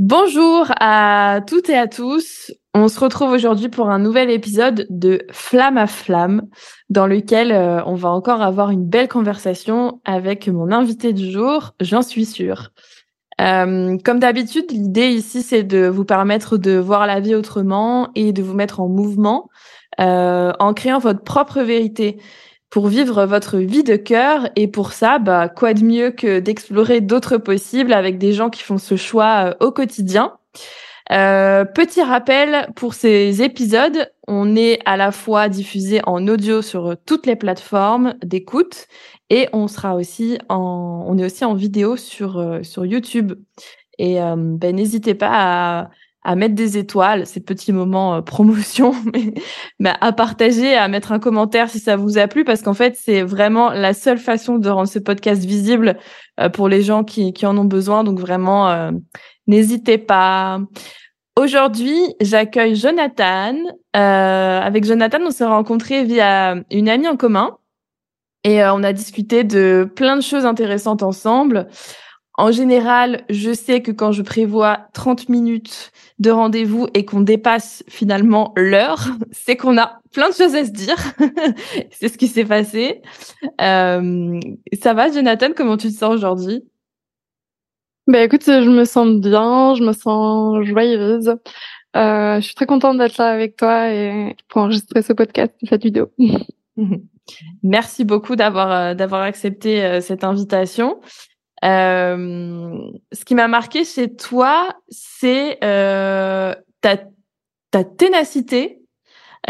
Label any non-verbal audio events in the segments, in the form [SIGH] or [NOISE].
Bonjour à toutes et à tous. On se retrouve aujourd'hui pour un nouvel épisode de Flamme à Flamme, dans lequel euh, on va encore avoir une belle conversation avec mon invité du jour, j'en suis sûre. Euh, comme d'habitude, l'idée ici, c'est de vous permettre de voir la vie autrement et de vous mettre en mouvement euh, en créant votre propre vérité pour vivre votre vie de cœur. Et pour ça, bah, quoi de mieux que d'explorer d'autres possibles avec des gens qui font ce choix euh, au quotidien. Euh, petit rappel pour ces épisodes, on est à la fois diffusé en audio sur toutes les plateformes d'écoute et on sera aussi en, on est aussi en vidéo sur euh, sur YouTube. Et euh, ben, n'hésitez pas à, à mettre des étoiles, ces petits moments euh, promotion, [LAUGHS] mais, à partager, à mettre un commentaire si ça vous a plu, parce qu'en fait c'est vraiment la seule façon de rendre ce podcast visible euh, pour les gens qui en ont besoin. Donc vraiment, euh, n'hésitez pas. Aujourd'hui, j'accueille Jonathan. Avec Jonathan, on s'est rencontrés via une amie en commun et on a discuté de plein de choses intéressantes ensemble. En général, je sais que quand je prévois 30 minutes de rendez-vous et qu'on dépasse finalement l'heure, [LAUGHS] c'est qu'on a plein de choses à se dire. [LAUGHS] c'est ce qui s'est passé. Euh, ça va, Jonathan Comment tu te sens aujourd'hui? Bah écoute, je me sens bien, je me sens joyeuse. Euh, je suis très contente d'être là avec toi et pour enregistrer ce podcast, cette vidéo. [LAUGHS] Merci beaucoup d'avoir euh, d'avoir accepté euh, cette invitation. Euh, ce qui m'a marqué chez toi, c'est euh, ta, ta ténacité,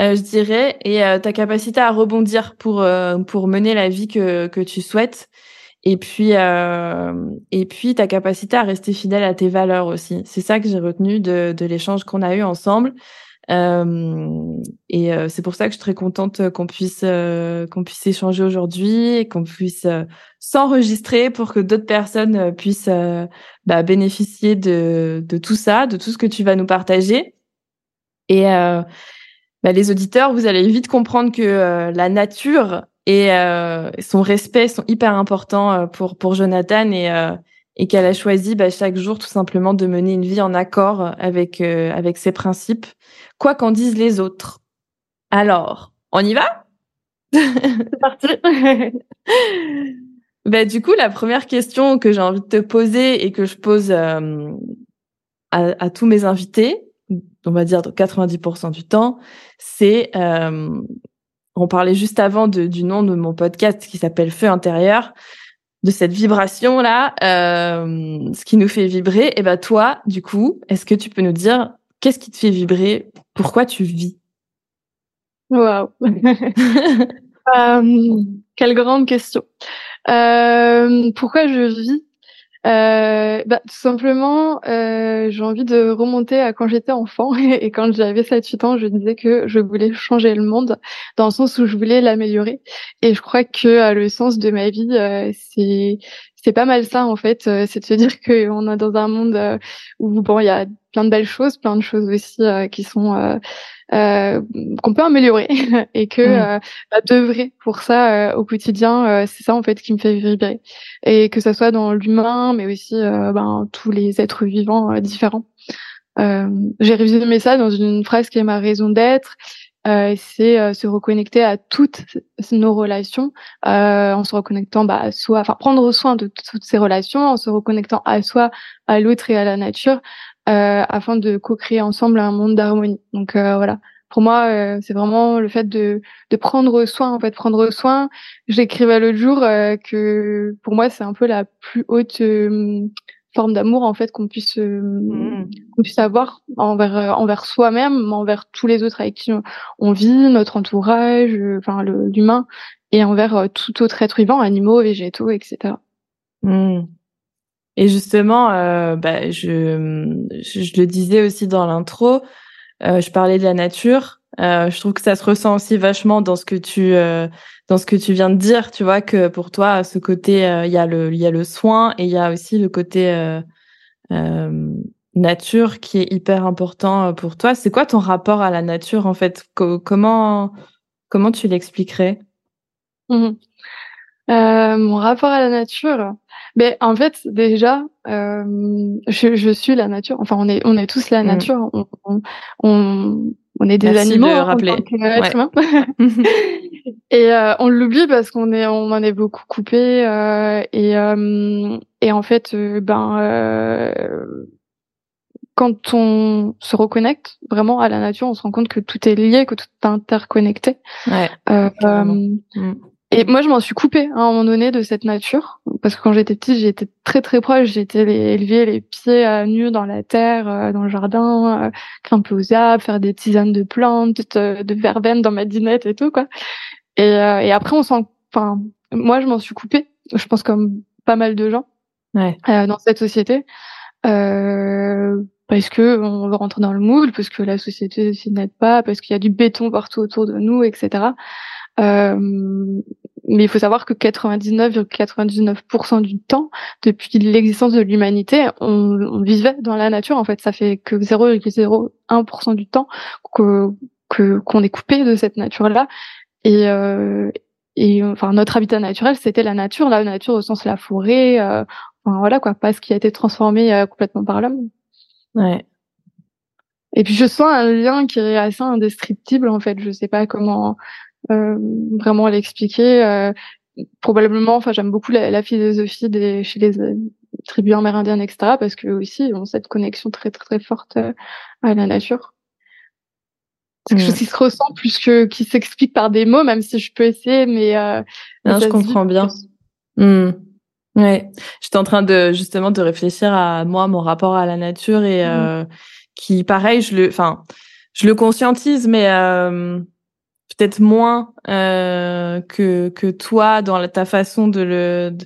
euh, je dirais, et euh, ta capacité à rebondir pour euh, pour mener la vie que que tu souhaites. Et puis et puis ta capacité à rester fidèle à tes valeurs aussi. C'est ça que j'ai retenu de de l'échange qu'on a eu ensemble. Euh, et euh, c'est pour ça que je suis très contente qu'on puisse euh, qu'on puisse échanger aujourd'hui et qu'on puisse euh, s'enregistrer pour que d'autres personnes euh, puissent bah, bénéficier de de tout ça, de tout ce que tu vas nous partager. Et bah, les auditeurs, vous allez vite comprendre que la nature et son respect sont hyper importants pour pour Jonathan et et qu'elle a choisi bah, chaque jour tout simplement de mener une vie en accord avec avec ses principes quoi qu'en disent les autres. Alors, on y va? [LAUGHS] C'est parti. [LAUGHS] bah, du coup, la première question que j'ai envie de te poser et que je pose euh, à, à, tous mes invités, on va dire 90% du temps, c'est, euh, on parlait juste avant de, du nom de mon podcast qui s'appelle Feu intérieur, de cette vibration là, euh, ce qui nous fait vibrer. Et ben toi, du coup, est-ce que tu peux nous dire qu'est-ce qui te fait vibrer? Pourquoi tu vis? Waouh [LAUGHS] euh, Quelle grande question. Euh, pourquoi je vis? Euh, bah, Tout simplement, euh, j'ai envie de remonter à quand j'étais enfant [LAUGHS] et quand j'avais 7-8 ans, je disais que je voulais changer le monde dans le sens où je voulais l'améliorer. Et je crois que le sens de ma vie, c'est c'est pas mal ça en fait, c'est de se dire qu'on est dans un monde où bon il y a plein de belles choses, plein de choses aussi qui sont euh, qu'on peut améliorer [LAUGHS] et que mmh. bah, d'œuvrer pour ça au quotidien, c'est ça en fait qui me fait vibrer et que ça soit dans l'humain, mais aussi ben, tous les êtres vivants différents. J'ai résumé ça dans une phrase qui est ma raison d'être euh, c'est euh, se reconnecter à toutes nos relations euh, en se reconnectant bah, à soi, enfin prendre soin de toutes ces relations, en se reconnectant à soi, à l'autre et à la nature, afin de co-créer ensemble un monde d'harmonie. Donc voilà, pour moi, c'est vraiment le fait de, de prendre soin, en fait, prendre soin. J'écrivais l'autre jour que pour moi, c'est un peu la plus haute forme d'amour en fait qu'on puisse mmh. qu'on puisse avoir envers envers soi-même, envers tous les autres avec qui on, vit, notre entourage, enfin l'humain et envers tout autre être vivant, animaux, végétaux, etc. Mmh. Et justement, euh, bah, je, je, le disais aussi dans l'intro, euh, je parlais de la nature. Euh, je trouve que ça se ressent aussi vachement dans ce que tu euh, dans ce que tu viens de dire, tu vois que pour toi ce côté euh, il y a le il y a le soin et il y a aussi le côté euh, euh, nature qui est hyper important pour toi. C'est quoi ton rapport à la nature en fait? Comment comment tu l'expliquerais? Mmh Mon rapport à la nature, mais ben, en fait déjà je, je, suis la nature. Enfin on est on est tous la mmh. nature. on, on on est des animaux de hein, rappeler. [LAUGHS] et euh, on l'oublie parce qu'on est on en est beaucoup coupé euh, et euh, et en fait ben quand on se reconnecte vraiment à la nature, on se rend compte que tout est lié, que tout est interconnecté. Ouais, et moi, je m'en suis coupée hein, à un moment donné de cette nature, parce que quand j'étais petite, j'étais très très proche. J'étais élevée les pieds à nus dans la terre, euh, dans le jardin, euh, grimper aux arbres, faire des tisanes de plantes, de, de verveine dans ma dinette et tout quoi. Et, euh, et après, on s'en, enfin, moi, je m'en suis coupée. Je pense comme pas mal de gens ouais. euh, dans cette société, euh, parce que on veut rentrer dans le moule, parce que la société s'y n'aide pas, parce qu'il y a du béton partout autour de nous, etc. Euh, mais il faut savoir que 99,99% du temps, depuis l'existence de l'humanité, on, on, vivait dans la nature. En fait, ça fait que 0,01% du temps que qu'on est coupé de cette nature-là. Et, euh, et enfin, notre habitat naturel, c'était la nature. La nature au sens la forêt. Euh, enfin, voilà quoi, pas ce qui a été transformé euh, complètement par l'homme. Ouais. Et puis je sens un lien qui est assez indescriptible en fait. Je sais pas comment euh, vraiment l'expliquer. Euh, probablement, enfin, j'aime beaucoup la, philosophie des chez les euh, tribus amérindiennes, etc. Parce que aussi, ils ont cette connexion très très, très forte à la nature. C'est quelque chose qui se ressent plus que qui s'explique par des mots, même si je peux essayer, mais. Euh, non, je comprends bien. Mmh. Ouais, j'étais en train de justement de réfléchir à moi, mon rapport à la nature et mmh. euh, qui, pareil, je le, enfin, je le conscientise, mais euh, peut-être moins euh, que que toi dans ta façon de le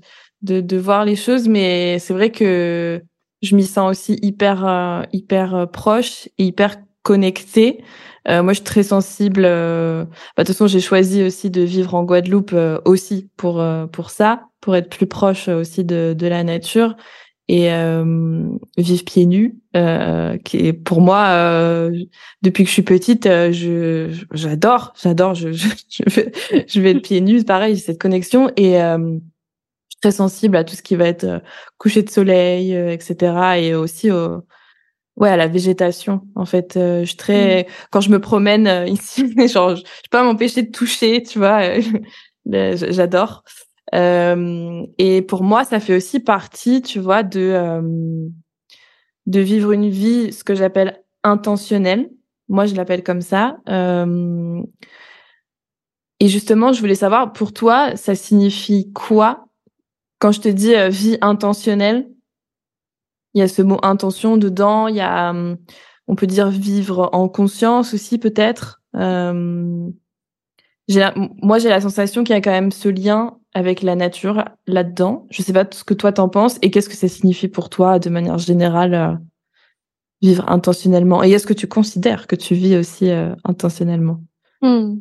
de, de voir les choses mais c'est vrai que je m'y sens aussi hyper euh, hyper euh, proche et hyper connectée. Euh, moi je suis très sensible euh, bah, de toute façon j'ai choisi aussi de vivre en Guadeloupe aussi pour pour ça pour être plus proche aussi de de la nature et euh, vivre pieds nus euh, qui est pour moi euh, depuis que je suis petite euh, je j'adore j'adore je, je, [LAUGHS] je, vais je vais être pieds nus pareil cette connexion et euh, je suis très sensible à tout ce qui va être euh, coucher de soleil etc et aussi au ouais à la végétation en fait je suis très mmh. quand je me promène [LAUGHS] ici genre je, je peux pas m'empêcher de toucher tu vois [LAUGHS] j'adore euh, et pour moi, ça fait aussi partie, tu vois, de euh, de vivre une vie, ce que j'appelle intentionnelle. Moi, je l'appelle comme ça. Euh, et justement, je voulais savoir, pour toi, ça signifie quoi? Quand je te dis vie intentionnelle Il y a ce mot intention dedans. Il y a, on peut dire vivre en conscience aussi, peut-être. Moi, j'ai la sensation qu'il y a quand même ce lien avec la nature là-dedans. Je sais pas ce que toi t'en penses et qu'est-ce que ça signifie pour toi de manière générale euh, vivre intentionnellement? Et est-ce que tu considères que tu vis aussi euh, intentionnellement? Hmm.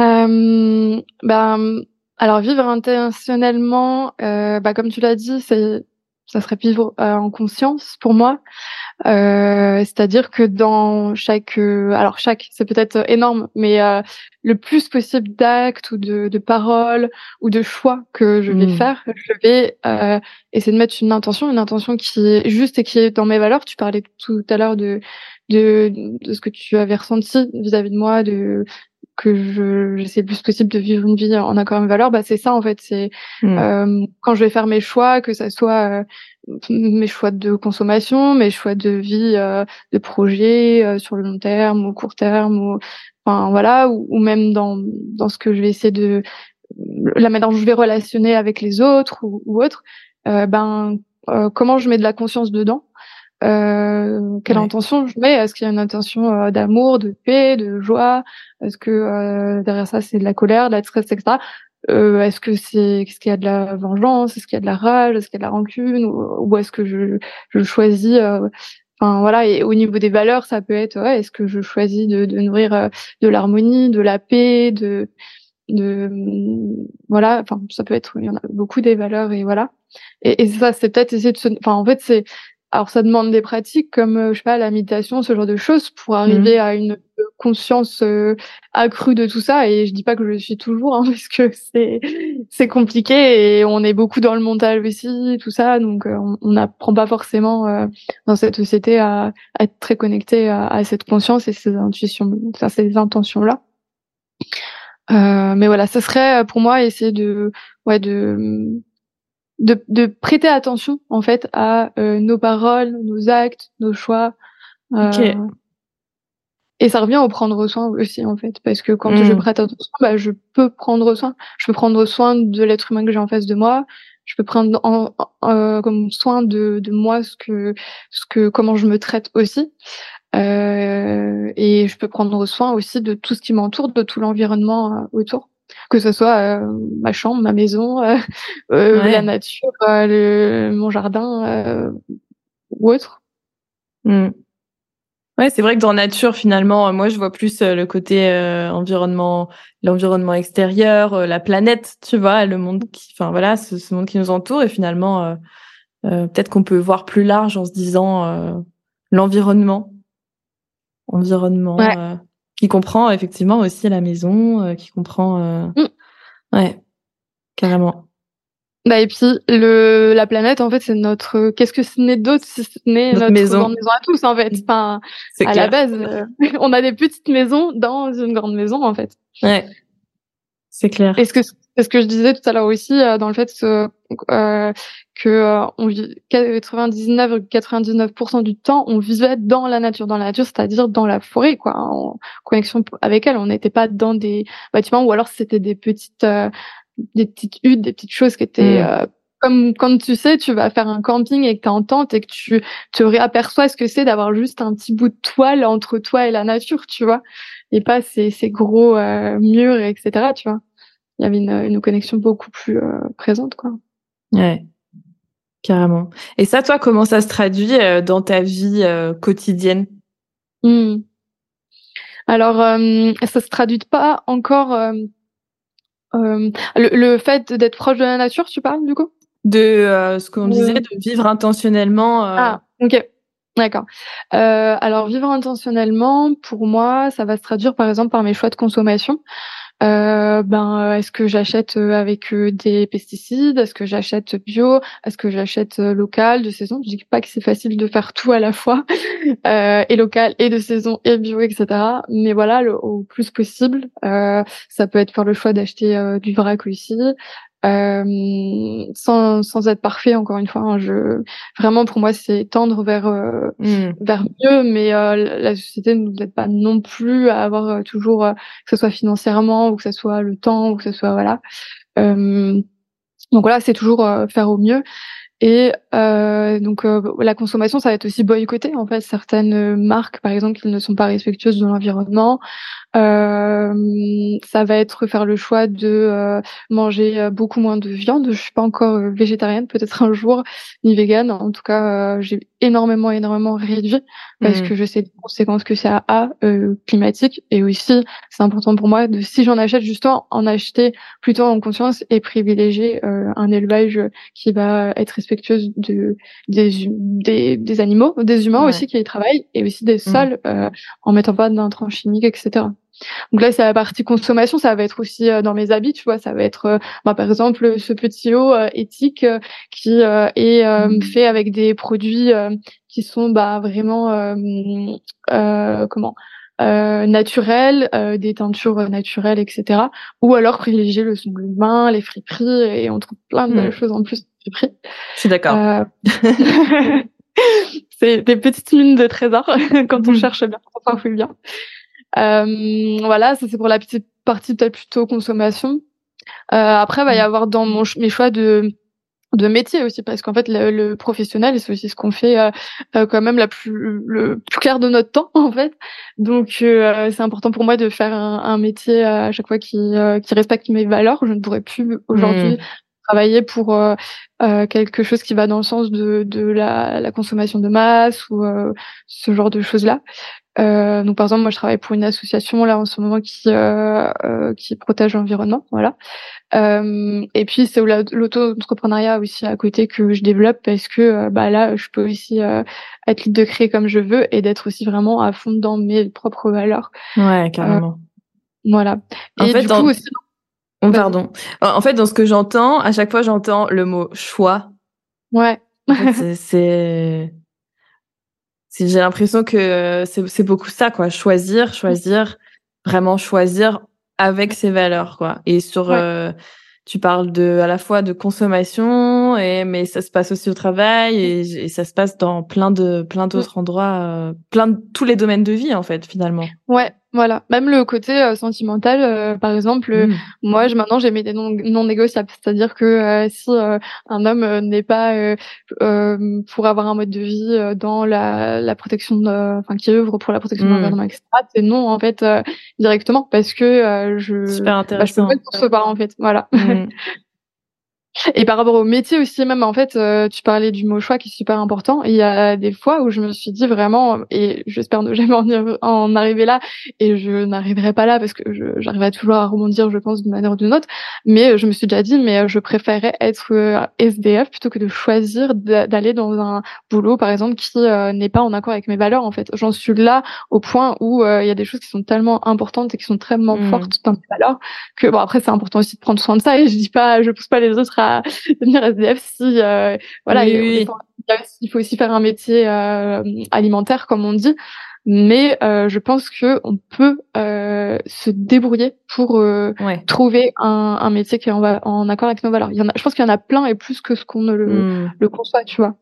euh, ben, alors vivre intentionnellement, bah, comme tu l'as dit, c'est ça serait vivre euh, en conscience pour moi. Euh, c'est-à-dire que dans chaque, euh, alors chaque, c'est peut-être énorme, mais euh, le plus possible d'actes ou de, de, paroles ou de choix que je vais mmh. faire, je vais essayer de mettre une intention, une intention qui est juste et qui est dans mes valeurs. Tu parlais tout à l'heure de, de, de ce que tu avais ressenti vis-à-vis de moi, de que je j'essaie le plus possible de vivre une vie en accord avec mes valeurs, bah c'est ça en fait. C'est mmh. euh, quand je vais faire mes choix, que ça soit euh, mes choix de consommation, mes choix de vie, euh, de projet euh, sur le long terme ou court terme, ou enfin voilà, ou, même dans dans ce que je vais essayer de la manière dont je vais relationner avec les autres ou, ou autre. ben comment je mets de la conscience dedans euh, quelle intention je mets? Est-ce qu'il y a une intention euh, d'amour, de paix, de joie? Est-ce que euh, derrière ça c'est de la colère, de la tristesse, etc. Euh, est-ce que c'est est-ce qu'il y a de la vengeance? Est-ce qu'il y a de la rage? Est-ce qu'il y a de la rancune? Ou, est-ce que je, je choisis Enfin voilà. Et au niveau des valeurs, ça peut être ouais, est-ce que je choisis de, de nourrir de l'harmonie, de la paix, de de voilà. Enfin ça peut être il y en a beaucoup des valeurs et voilà. Et, et ça c'est peut-être essayer de se. Enfin en fait c'est alors ça demande des pratiques comme euh, je sais pas la méditation, ce genre de choses pour arriver mmh. à une conscience euh, accrue de tout ça. Et je dis pas que je le suis toujours hein, [LAUGHS] parce que c'est c'est compliqué et on est beaucoup dans le mental aussi, tout ça. Donc euh, on n'apprend pas forcément dans cette société à, à, être très connecté à, à, cette conscience et ces intuitions, enfin, ces intentions là. mais voilà, ce serait pour moi essayer de ouais de de, de, prêter attention en fait à euh, nos paroles, nos actes, nos choix. Euh, Et ça revient au prendre soin aussi en fait, parce que quand je mm. prête attention, bah, je peux prendre soin. Je peux prendre soin de l'être humain que j'ai en face de moi. Je peux prendre en, euh, comme soin de, de moi ce que, ce que, comment je me traite aussi. Euh, et je peux prendre soin aussi de tout ce qui m'entoure, de tout l'environnement euh, autour que ce soit euh, ma chambre, ma maison, euh, euh, la nature, le, mon jardin ou autre. Mmh. Ouais, c'est vrai que dans nature, finalement, moi, je vois plus le côté environnement, l'environnement extérieur, la planète, tu vois, le monde qui, enfin voilà, ce, ce, monde qui nous entoure, et finalement, peut-être qu'on peut voir plus large en se disant l'environnement, environnement. Ouais qui comprend effectivement aussi la maison, euh, qui comprend. Euh... Mm. Ouais, carrément. Bah et puis le la planète en fait c'est notre qu'est-ce que ce n'est d'autre si ce n'est notre, maison. grande maison à tous en fait. Enfin à la base euh, [LAUGHS] on a des petites maisons dans une grande maison en fait. Ouais. C'est clair. Est-ce que c'est ce que je disais tout à l'heure aussi euh, dans le fait euh, que euh, on vit 99,99% du temps on vivait dans la nature, dans la nature, c'est-à-dire dans la forêt, quoi, en connexion avec elle. On n'était pas dans des bâtiments ou alors c'était des petites des petites huttes, des petites choses qui étaient mm. comme quand tu sais, tu vas faire un camping et que tu es en tente et que tu te réaperçois ce que c'est d'avoir juste un petit bout de toile entre toi et la nature, tu vois, et pas ces, ces gros murs, etc., tu vois il y avait une, une connexion beaucoup plus euh, présente, quoi. Ouais, carrément. Et ça, toi, comment ça se traduit euh, dans ta vie euh, quotidienne? Mmh. Alors, ça se traduit pas encore. Le, le, fait d'être proche de la nature, tu parles du coup? De ce qu'on disait, de vivre intentionnellement. Ah, ok. D'accord. Euh, alors vivre intentionnellement, pour moi, ça va se traduire par exemple par mes choix de consommation. Euh, ben, est-ce que j'achète euh, avec euh, des pesticides? Est-ce que j'achète bio? Est-ce que j'achète local, de saison? Je dis pas que c'est facile de faire tout à la fois, [LAUGHS] euh, et local, et de saison, et bio, etc. Mais voilà, le, au plus possible. Euh, ça peut être faire le choix d'acheter du vrac aussi, euh, sans, sans être parfait encore une fois hein, je vraiment pour moi c'est tendre vers euh, mmh. vers mieux mais euh, la société ne nous aide pas non plus à avoir euh, toujours que ce soit financièrement ou que ce soit le temps ou que ce soit voilà donc voilà c'est toujours faire au mieux Et euh, donc euh, la consommation, ça va être aussi boycotté en fait. Certaines marques, par exemple, qui ne sont pas respectueuses de l'environnement, euh, ça va être faire le choix de euh, manger euh, beaucoup moins de viande. Je suis pas encore végétarienne, peut-être un jour, ni végane. En tout cas, j'ai énormément, énormément réduit parce mmh. que je sais les conséquences que ça a euh, climatiques. Et aussi, c'est important pour moi de, si j'en achète, justement, en acheter plutôt en conscience et privilégier un élevage qui va être respectueux de, des, des, des animaux, des humains aussi qui y travaillent, et aussi des mmh. sols, en mettant pas d'intrants chimiques, etc. Donc là, c'est la partie consommation. Ça va être aussi euh, dans mes habits, tu vois. Ça va être, euh, bah, par exemple, ce petit haut euh, éthique qui est mmh. fait avec des produits qui sont bah, vraiment comment naturels, des teintures naturelles, etc. Ou alors privilégier le son de main, les friperies, et on trouve plein de mmh. choses en plus de friperies. Je suis d'accord. [LAUGHS] c'est des petites mines de trésors [LAUGHS] quand on mmh. cherche bien, quand on fouille bien. Euh, voilà, ça c'est pour la petite partie peut-être plutôt consommation. Euh, après, il va y mm. avoir dans mon, mes choix de de métier aussi parce qu'en fait le, le professionnel c'est aussi ce qu'on fait euh, euh, quand même la plus le plus clair de notre temps [LAUGHS] en fait donc euh, c'est important pour moi de faire un, un métier à chaque fois qui qui respecte mes valeurs je ne pourrais plus aujourd'hui mm. Travailler pour quelque chose qui va dans le sens de de la, la consommation de masse ou ce genre de choses là euh, donc par exemple, moi je travaille pour une association là en ce moment qui euh, euh, qui protège l'environnement, voilà. Euh, et puis c'est l'auto-entrepreneuriat aussi à côté que je développe parce que euh, bah là je peux aussi euh, être libre de créer comme je veux et d'être aussi vraiment à fond dans mes propres valeurs. Ouais, carrément. voilà. En et fait, du coup aussi. Oh, pardon. En fait, dans ce que j'entends, à chaque fois j'entends le mot choix. Ouais. c'est j'ai l'impression que c'est beaucoup ça, quoi. Choisir, choisir, vraiment choisir avec ses valeurs, quoi. Et sur, euh, tu parles de à la fois de consommation, et mais ça se passe aussi au travail et, et ça se passe dans plein de plein d'autres endroits, euh, plein de tous les domaines de vie en fait finalement. Ouais, voilà, même le côté euh, sentimental, euh, par exemple, mmh. moi, je, maintenant, j'ai mis des non, non négociables, c'est-à-dire que si un homme n'est pas pour avoir un mode de vie dans la, la protection, enfin, qui œuvre pour la protection de mmh. l'environnement, etc., c'est non en fait directement parce que je, Super intéressant. Bah, je peux pas être en fait, voilà. Mmh. [LAUGHS] Et par rapport au métier aussi, même en fait, euh, tu parlais du mot choix qui est super important. Il y a des fois où je me suis dit vraiment, et j'espère ne jamais en, en, arriver là, et je n'arriverai pas là parce que j'arriverai toujours à rebondir, je pense, d'une manière ou d'une autre. Mais je me suis déjà dit, mais je préférais être euh, SDF plutôt que de choisir d'aller dans un boulot, par exemple, qui euh, n'est pas en accord avec mes valeurs. En fait, j'en suis là au point où il y a des choses qui sont tellement importantes et qui sont tellement mmh. fortes dans mes valeurs que bon après c'est important aussi de prendre soin de ça. Et je dis pas, je pousse pas les autres à [LAUGHS] devenir SDF si euh, voilà il, faut, aussi faire un métier euh, alimentaire comme on dit mais euh, je pense que on peut se débrouiller pour trouver un, un, métier qui est en, en, accord avec nos valeurs. Il y en a, je pense qu'il y en a plein et plus que ce qu'on ne le, le, conçoit, tu vois.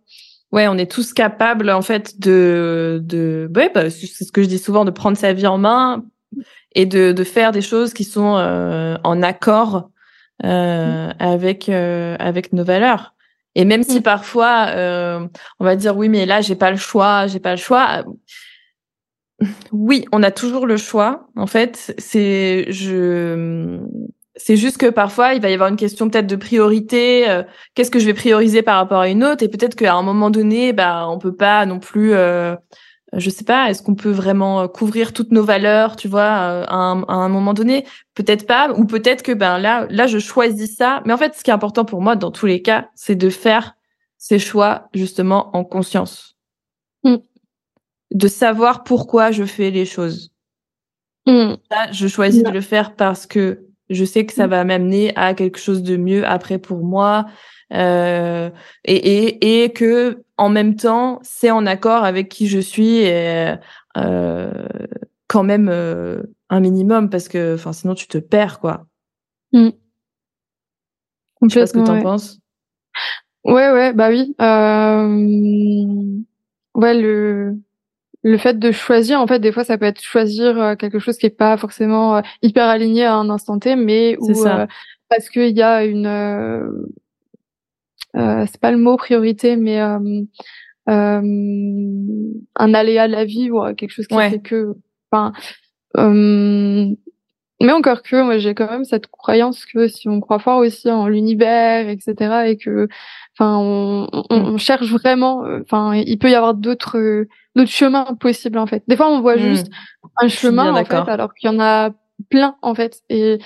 Ouais, on est tous capables en fait de de ouais, bah, c'est ce que je dis souvent de prendre sa vie en main et de de faire des choses qui sont en accord euh, avec euh, avec nos valeurs. Et même si mm. parfois euh, on va dire oui, mais là j'ai pas le choix, j'ai pas le choix. Oui, on a toujours le choix. En fait, c'est je c'est juste que parfois il va y avoir une question peut-être de priorité. Qu'est-ce que je vais prioriser par rapport à une autre? Et peut-être qu'à un moment donné, bah on peut pas non plus je sais pas, est-ce qu'on peut vraiment euh, couvrir toutes nos valeurs, tu vois, euh, à un, à un moment donné? Peut-être pas, ou peut-être que ben là, là, je choisis ça. Mais en fait, ce qui est important pour moi, dans tous les cas, c'est de faire ces choix justement en conscience, mm. de savoir pourquoi je fais les choses. Mm. Là, je choisis de le faire parce que je sais que ça mm. va m'amener à quelque chose de mieux après pour moi, euh, et, et, et que en même temps c'est en accord avec qui je suis et euh, quand même euh, un minimum parce que enfin sinon tu te perds quoi. Mmh. Je sais pas ce que t'en penses. Ouais ouais bah oui. Euh... Ouais le le fait de choisir, en fait, des fois, ça peut être choisir euh, quelque chose qui est pas forcément euh, hyper aligné à un instant T, mais où, parce qu'il y a une, c'est pas le mot priorité, mais un aléa de la vie ou quelque chose qui fait que, enfin, mais encore que, moi, j'ai quand même cette croyance que si on croit fort aussi en l'univers, etc., et que, enfin, on, on, cherche vraiment, euh, enfin, il peut y avoir d'autres, d'autres chemins possibles en fait. Des fois, on voit mm. juste un chemin en fait, alors qu'il y en a plein en fait, et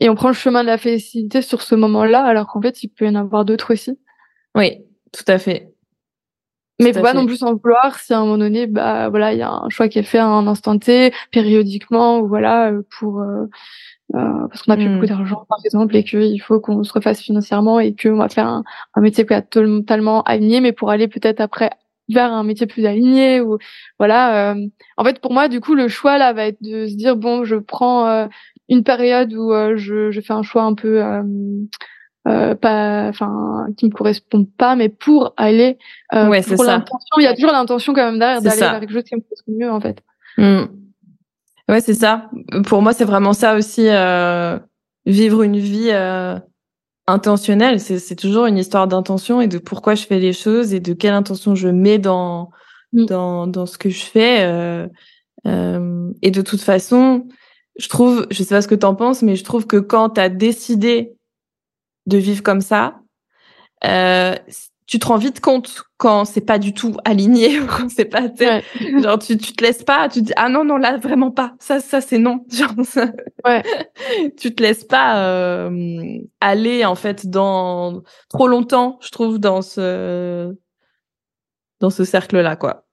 et on prend le chemin de la félicité sur ce moment-là, alors qu'en fait, il peut y en avoir d'autres aussi. Oui, tout à fait. Mais faut pas non plus en vouloir si à un moment donné, bah voilà, il y a un choix qui est fait à un instant T, périodiquement, ou voilà, euh, pour euh, euh, parce qu'on a plus beaucoup hmm. d'argent par exemple et qu'il faut qu'on se refasse financièrement et qu'on va faire un, un métier qui est totalement aligné, mais pour aller peut-être après vers un métier plus aligné ou voilà. Euh, en fait, pour moi, du coup, le choix là va être de se dire bon, je prends une période où je, je fais un choix un peu euh, pas, enfin, qui me correspond pas, mais pour aller euh, ouais, pour l'intention, il y a toujours l'intention quand même derrière d'aller vers quelque chose qui me correspond mieux en fait. Mmh. Ouais, c'est ça. Pour moi, c'est vraiment ça aussi. Euh, vivre une vie euh, intentionnelle, c'est toujours une histoire d'intention et de pourquoi je fais les choses et de quelle intention je mets dans mmh. dans dans ce que je fais. Euh, euh, et de toute façon, je trouve, je sais pas ce que tu en penses, mais je trouve que quand tu as décidé de vivre comme ça, euh, tu te rends vite compte quand c'est pas du tout aligné, [LAUGHS] quand c'est pas, genre tu, tu te laisses pas, tu te dis ah non non là vraiment pas, ça ça c'est non, [LAUGHS] genre ouais. [LAUGHS] tu te laisses pas euh, aller en fait dans trop longtemps, je trouve dans ce dans ce cercle là quoi.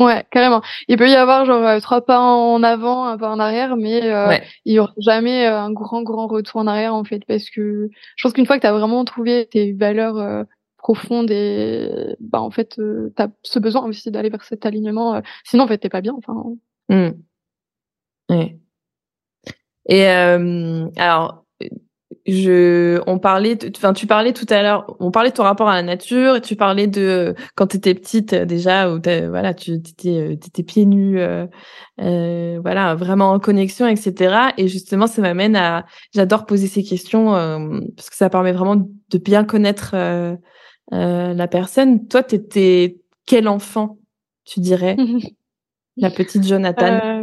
Ouais, carrément. Il peut y avoir genre euh, trois pas en avant, un pas en arrière, mais euh, il y aura jamais euh, un grand grand retour en arrière en fait, parce que je pense qu'une fois que tu as vraiment trouvé tes valeurs profondes et bah en fait tu as ce besoin aussi d'aller vers cet alignement, sinon en fait t'es pas bien. Enfin. Mmh. Ouais. Et alors je, on parlait, enfin, tu parlais tout à l'heure, on parlait de ton rapport à la nature, et tu parlais de quand tu étais petite euh, déjà, où voilà, tu étais, euh, étais pieds nus, euh, euh, voilà, vraiment en connexion, etc. Et justement, ça m'amène à, j'adore poser ces questions euh, parce que ça permet vraiment de bien connaître euh, la personne. Toi, t'étais quel enfant, tu dirais, [LAUGHS] la petite Jonathan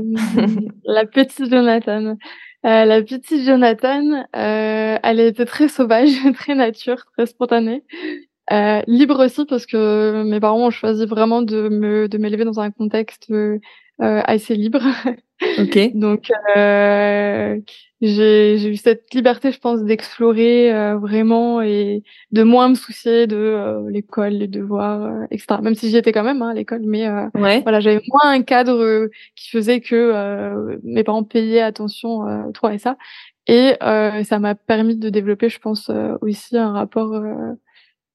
La petite Jonathan. Euh, la petite Jonathan, euh, elle était très sauvage, [LAUGHS] très nature, très spontanée. Euh, libre aussi parce que mes parents ont choisi vraiment de me de m'élever dans un contexte assez libre. Ok. [LAUGHS] Donc euh, j'ai eu cette liberté, je pense, d'explorer euh, vraiment et de moins me soucier de euh, l'école, les devoirs, euh, etc. Même si j'y étais quand même hein, à l'école, mais ouais. voilà, j'avais moins un cadre qui faisait que mes parents payaient attention trop à ça. Et ça m'a permis de développer, je pense, aussi un rapport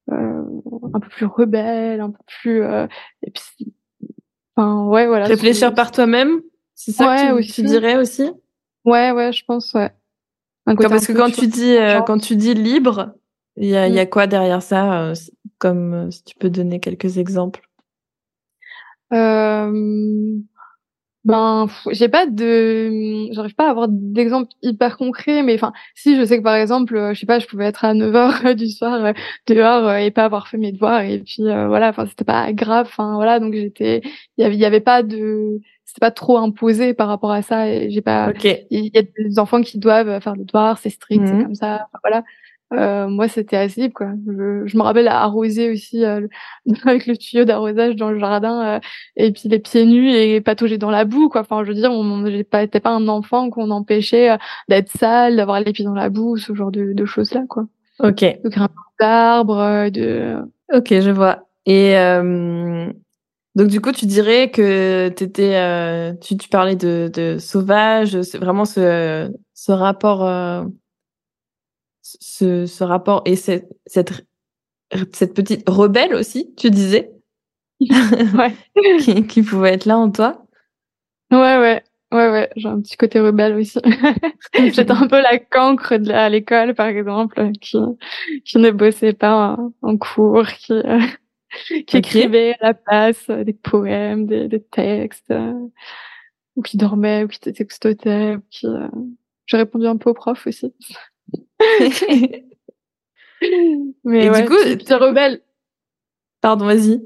un peu plus rebelle, un peu plus et puis, enfin ouais, voilà. Réfléchir par toi-même, c'est ça que tu, aussi. tu dirais aussi? Ouais, ouais, je pense, ouais. parce que quand tu dis euh, quand tu dis libre, il y a, y a mm. quoi derrière ça euh, Comme euh, si tu peux donner quelques exemples? Euh, ben, j'ai pas de, j'arrive pas à avoir d'exemples hyper concrets, mais enfin, si je sais que par exemple, je sais pas, je pouvais être à 9 heures [LAUGHS] du soir dehors et pas avoir fait mes devoirs et puis voilà, enfin, c'était pas grave, enfin voilà, donc j'étais, il y avait, y avait pas de, c'était pas trop imposé par rapport à ça et j'ai pas, il y a des enfants qui doivent faire le devoir, c'est strict, c'est mmh. comme ça, voilà. Euh, moi, c'était assez libre, quoi. Je, je, me rappelle arroser aussi euh, [LAUGHS] avec le tuyau d'arrosage dans le jardin, euh, et puis les pieds nus et patauger dans la boue, quoi. Enfin, je veux dire, on j'ai pas, pas un enfant qu'on empêchait euh, d'être sale, d'avoir les pieds dans la boue, ce genre de, de choses-là, quoi. Ok. De grimper d'arbres, de. Ok, je vois. Et donc du coup, tu dirais que t'étais, tu, tu parlais de, de sauvage, c'est vraiment ce, ce rapport ce, ce rapport et cette, cette, cette petite rebelle aussi, tu disais, [LAUGHS] ouais. [LAUGHS] qui, qui, pouvait être là en toi? Ouais, ouais, ouais, ouais. J'ai un petit côté rebelle aussi. [LAUGHS] J'étais un peu la cancre de à l'école, par exemple, qui, qui ne bossait pas en, cours, qui, euh, qui écrivait à la place des poèmes, des, des textes, euh, ou qui dormait, ou qui textotait, ou qui. Euh, j'ai répondu un peu aux profs aussi. [LAUGHS] Mais Et ouais, du coup, puis rebelle. Pardon, vas-y.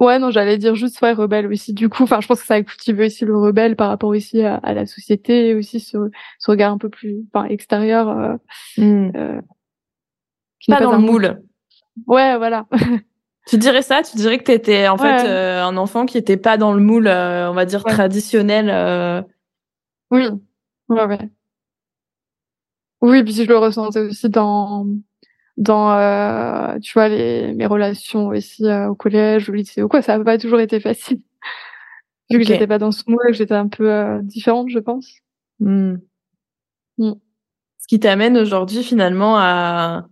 Ouais, non, j'allais dire juste ouais rebelle aussi. Du coup, enfin, je pense que ça a cultivé aussi le rebelle par rapport aussi à, à la société, aussi ce, ce regard un peu plus, enfin, extérieur. euh, euh, qui n'est Pas dans le moule. Ouais, voilà. [LAUGHS] Tu dirais ça? Tu dirais que t'étais en Ouais. fait euh, un enfant qui était pas dans le moule, euh, on va dire Ouais. traditionnel. euh, Oui. Ouais, ouais. Oui, puis je le ressentais aussi dans dans euh, tu vois les mes relations aussi euh, au collège, au lycée ou quoi, ça n'a pas toujours été facile. [LAUGHS] Vu que j'étais pas dans ce moule, que j'étais un peu euh, différente, je pense. hmm. Hmm. Ce qui t'amène aujourd'hui finalement à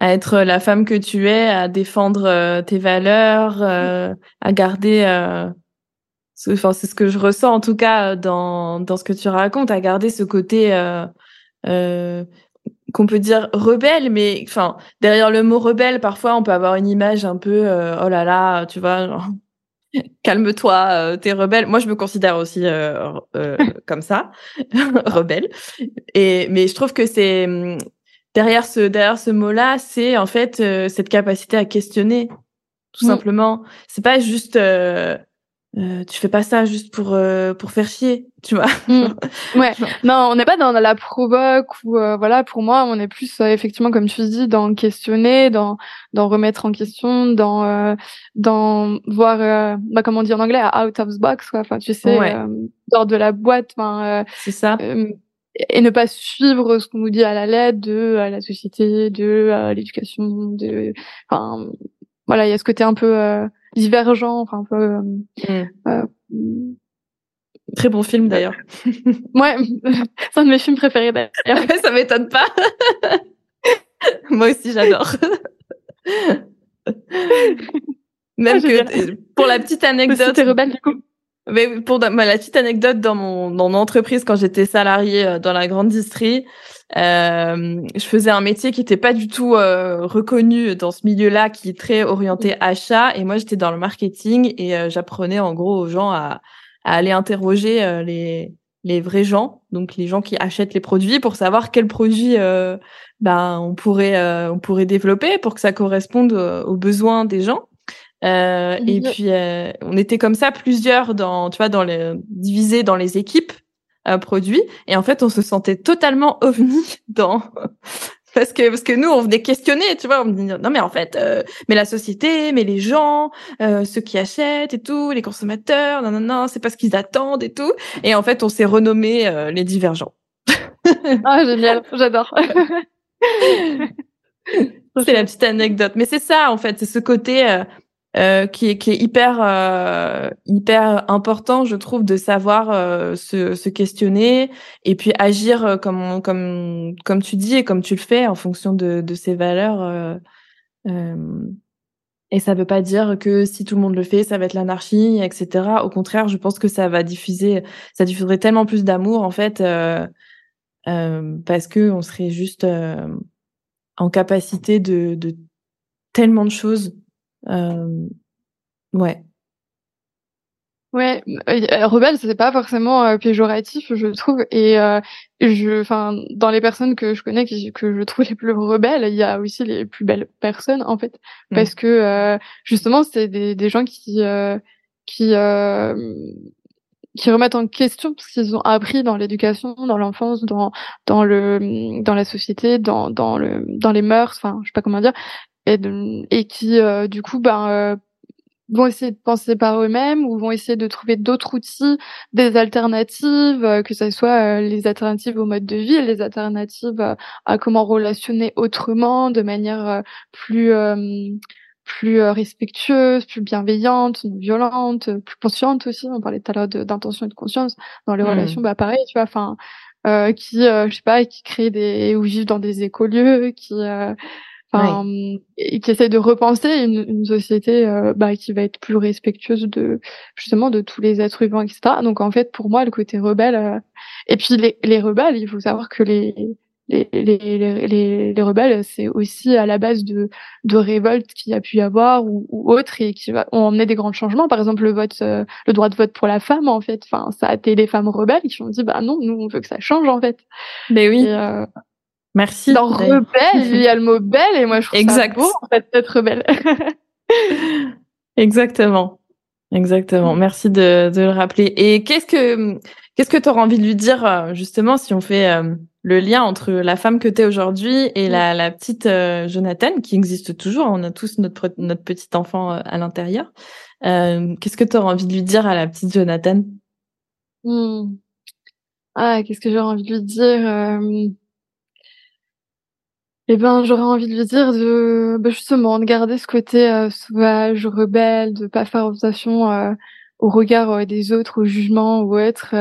à être la femme que tu es, à défendre euh, tes valeurs, euh, à garder. euh, Enfin, c'est ce que je ressens en tout cas dans dans ce que tu racontes, à garder ce côté qu'on peut dire rebelle, mais enfin derrière le mot rebelle, parfois on peut avoir une image un peu euh, oh là là, tu vois, genre, [LAUGHS] calme-toi, euh, t'es rebelle. Moi, je me considère aussi euh, euh, [LAUGHS] comme ça, [LAUGHS] rebelle. Et mais je trouve que c'est hum, derrière ce derrière ce mot-là, c'est en fait euh, cette capacité à questionner, tout Mm. simplement. C'est pas juste euh, tu fais pas ça juste pour euh, pour faire chier, tu vois. Mm. [LAUGHS] Ouais, non, on n'est pas dans la provoque ou euh, voilà. Pour moi, on est plus euh, effectivement, comme tu dis, dans questionner, dans dans remettre en question, dans euh, dans voir, euh, bah, comment on dit en anglais, out of the box, quoi. Enfin, tu sais, Ouais. euh, hors de la boîte. Enfin, euh, C'est ça. et ne pas suivre ce qu'on nous dit à la lettre de euh, la société, de l'éducation, de, enfin, voilà, il y a ce côté un peu euh, divergent, enfin un peu. euh, Mm. euh, Très bon film d'ailleurs. [LAUGHS] Ouais, c'est un de mes films préférés d'ailleurs. [LAUGHS] ça m'étonne pas. [LAUGHS] Moi aussi, j'adore. Même Ah, que pour la petite anecdote, C'était rebelle du coup. mais pour ma- la petite anecdote dans mon dans mon entreprise quand j'étais salariée euh, dans la grande distrie, je faisais un métier qui était pas du tout euh, reconnu dans ce milieu-là, qui est très orienté achat, et moi j'étais dans le marketing et euh, j'apprenais en gros aux gens à, à aller interroger euh, les les vrais gens, donc les gens qui achètent les produits, pour savoir quels produits euh, ben on pourrait euh, on pourrait développer pour que ça corresponde euh, aux besoins des gens. Euh, et puis euh, on était comme ça plusieurs dans tu vois dans les divisés dans les équipes euh, produits et en fait on se sentait totalement [LAUGHS] ovni dans parce que parce que nous on venait questionner tu vois on me disait non mais en fait euh, mais la société mais les gens euh, ceux qui achètent et tout les consommateurs non non non c'est pas ce qu'ils attendent et tout. Et en fait on s'est renommé euh, les divergents. Ah génial, j'adore. [LAUGHS] c'est la petite anecdote. Mais c'est ça en fait. C'est ce côté euh, qui est qui est hyper euh, hyper important je trouve de savoir euh, se, se questionner et puis agir euh, comme comme comme tu dis et comme tu le fais en fonction de de ses valeurs euh, euh, et ça veut pas dire que si tout le monde le fait ça va être l'anarchie etc au contraire je pense que ça va diffuser ça diffuserait tellement plus d'amour en fait parce que on serait juste en capacité de, de tellement de choses. Euh, ouais. Ouais, euh, rebelle, c'est pas forcément euh, péjoratif, je trouve. Et euh, je, enfin, dans les personnes que je connais, que je trouve les plus rebelles, il y a aussi les plus belles personnes, en fait, Mm. parce que euh, justement, c'est des, des gens qui, euh, qui, euh, qui remettent en question ce qu'ils ont appris dans l'éducation, dans l'enfance, dans, dans le, dans la société, dans, dans le, dans les mœurs, enfin, je sais pas comment dire, et, de- et qui, euh, du coup, ben euh, vont essayer de penser par eux-mêmes ou vont essayer de trouver d'autres outils, des alternatives, euh, que ce soit euh, les alternatives au mode de vie, les alternatives euh, à comment relationner autrement, de manière euh, plus euh, plus euh, respectueuse, plus bienveillante, non violente, plus consciente aussi. On parlait tout à l'heure d'intention et de conscience dans les Mhm. relations. Bah pareil, tu vois. Enfin, euh, qui, euh, je sais pas, qui créent des ou vivent dans des écolieux, qui euh, enfin et qui essaie de repenser une, une société euh, bah, qui va être plus respectueuse de justement de tous les êtres vivants etc donc en fait pour moi le côté rebelle euh, et puis les, les rebelles il faut savoir que les les, les, les, les, les rebelles c'est aussi à la base de de révoltes qu'il y a pu y avoir ou, ou autres et qui va, ont emmené des grands changements. Par exemple le vote euh, le droit de vote pour la femme en fait. Enfin ça a été les femmes rebelles qui ont dit bah non nous on veut que ça change en fait. Mais oui. et, euh, Merci. Dans rebelle, [LAUGHS] il y a le mot belle et moi je trouve exact. ça beau en fait d'être rebelle. [LAUGHS] Exactement. Exactement. Merci de, de le rappeler. Et qu'est-ce que qu'est-ce que tu auras envie de lui dire euh, justement si on fait euh, le lien entre la femme que tu es aujourd'hui et la, la petite euh, Jonathan qui existe toujours. On a tous notre notre petit enfant à l'intérieur. qu'est-ce que tu auras envie de lui dire à la petite Jonathan? Hmm. Ah, qu'est-ce que j'aurais envie de lui dire eh ben, j'aurais envie de lui dire de, bah, justement, de garder ce côté euh, sauvage, rebelle, de pas faire attention euh, au regard euh, des autres, au jugement ou autre.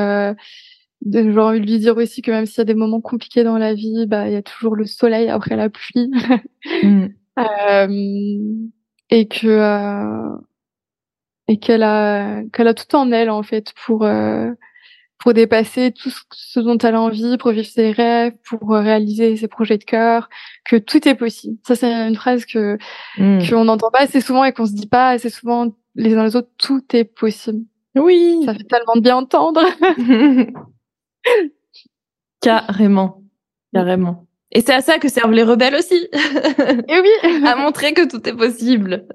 j'aurais envie de lui dire aussi que même s'il y a des moments compliqués dans la vie, bah, il y a toujours le soleil après la pluie. mmh. [LAUGHS] et que et qu'elle a qu'elle a tout en elle en fait pour pour dépasser tout ce dont elle a envie, pour vivre ses rêves, pour réaliser ses projets de cœur, que tout est possible. Ça, c'est une phrase que mmh. qu'on n'entend pas assez souvent et qu'on se dit pas assez souvent les uns les autres. Tout est possible. Oui. Ça fait tellement de bien entendre. [LAUGHS] Carrément. Carrément. Et c'est à ça que servent les rebelles aussi. [LAUGHS] et oui. [LAUGHS] à montrer que tout est possible.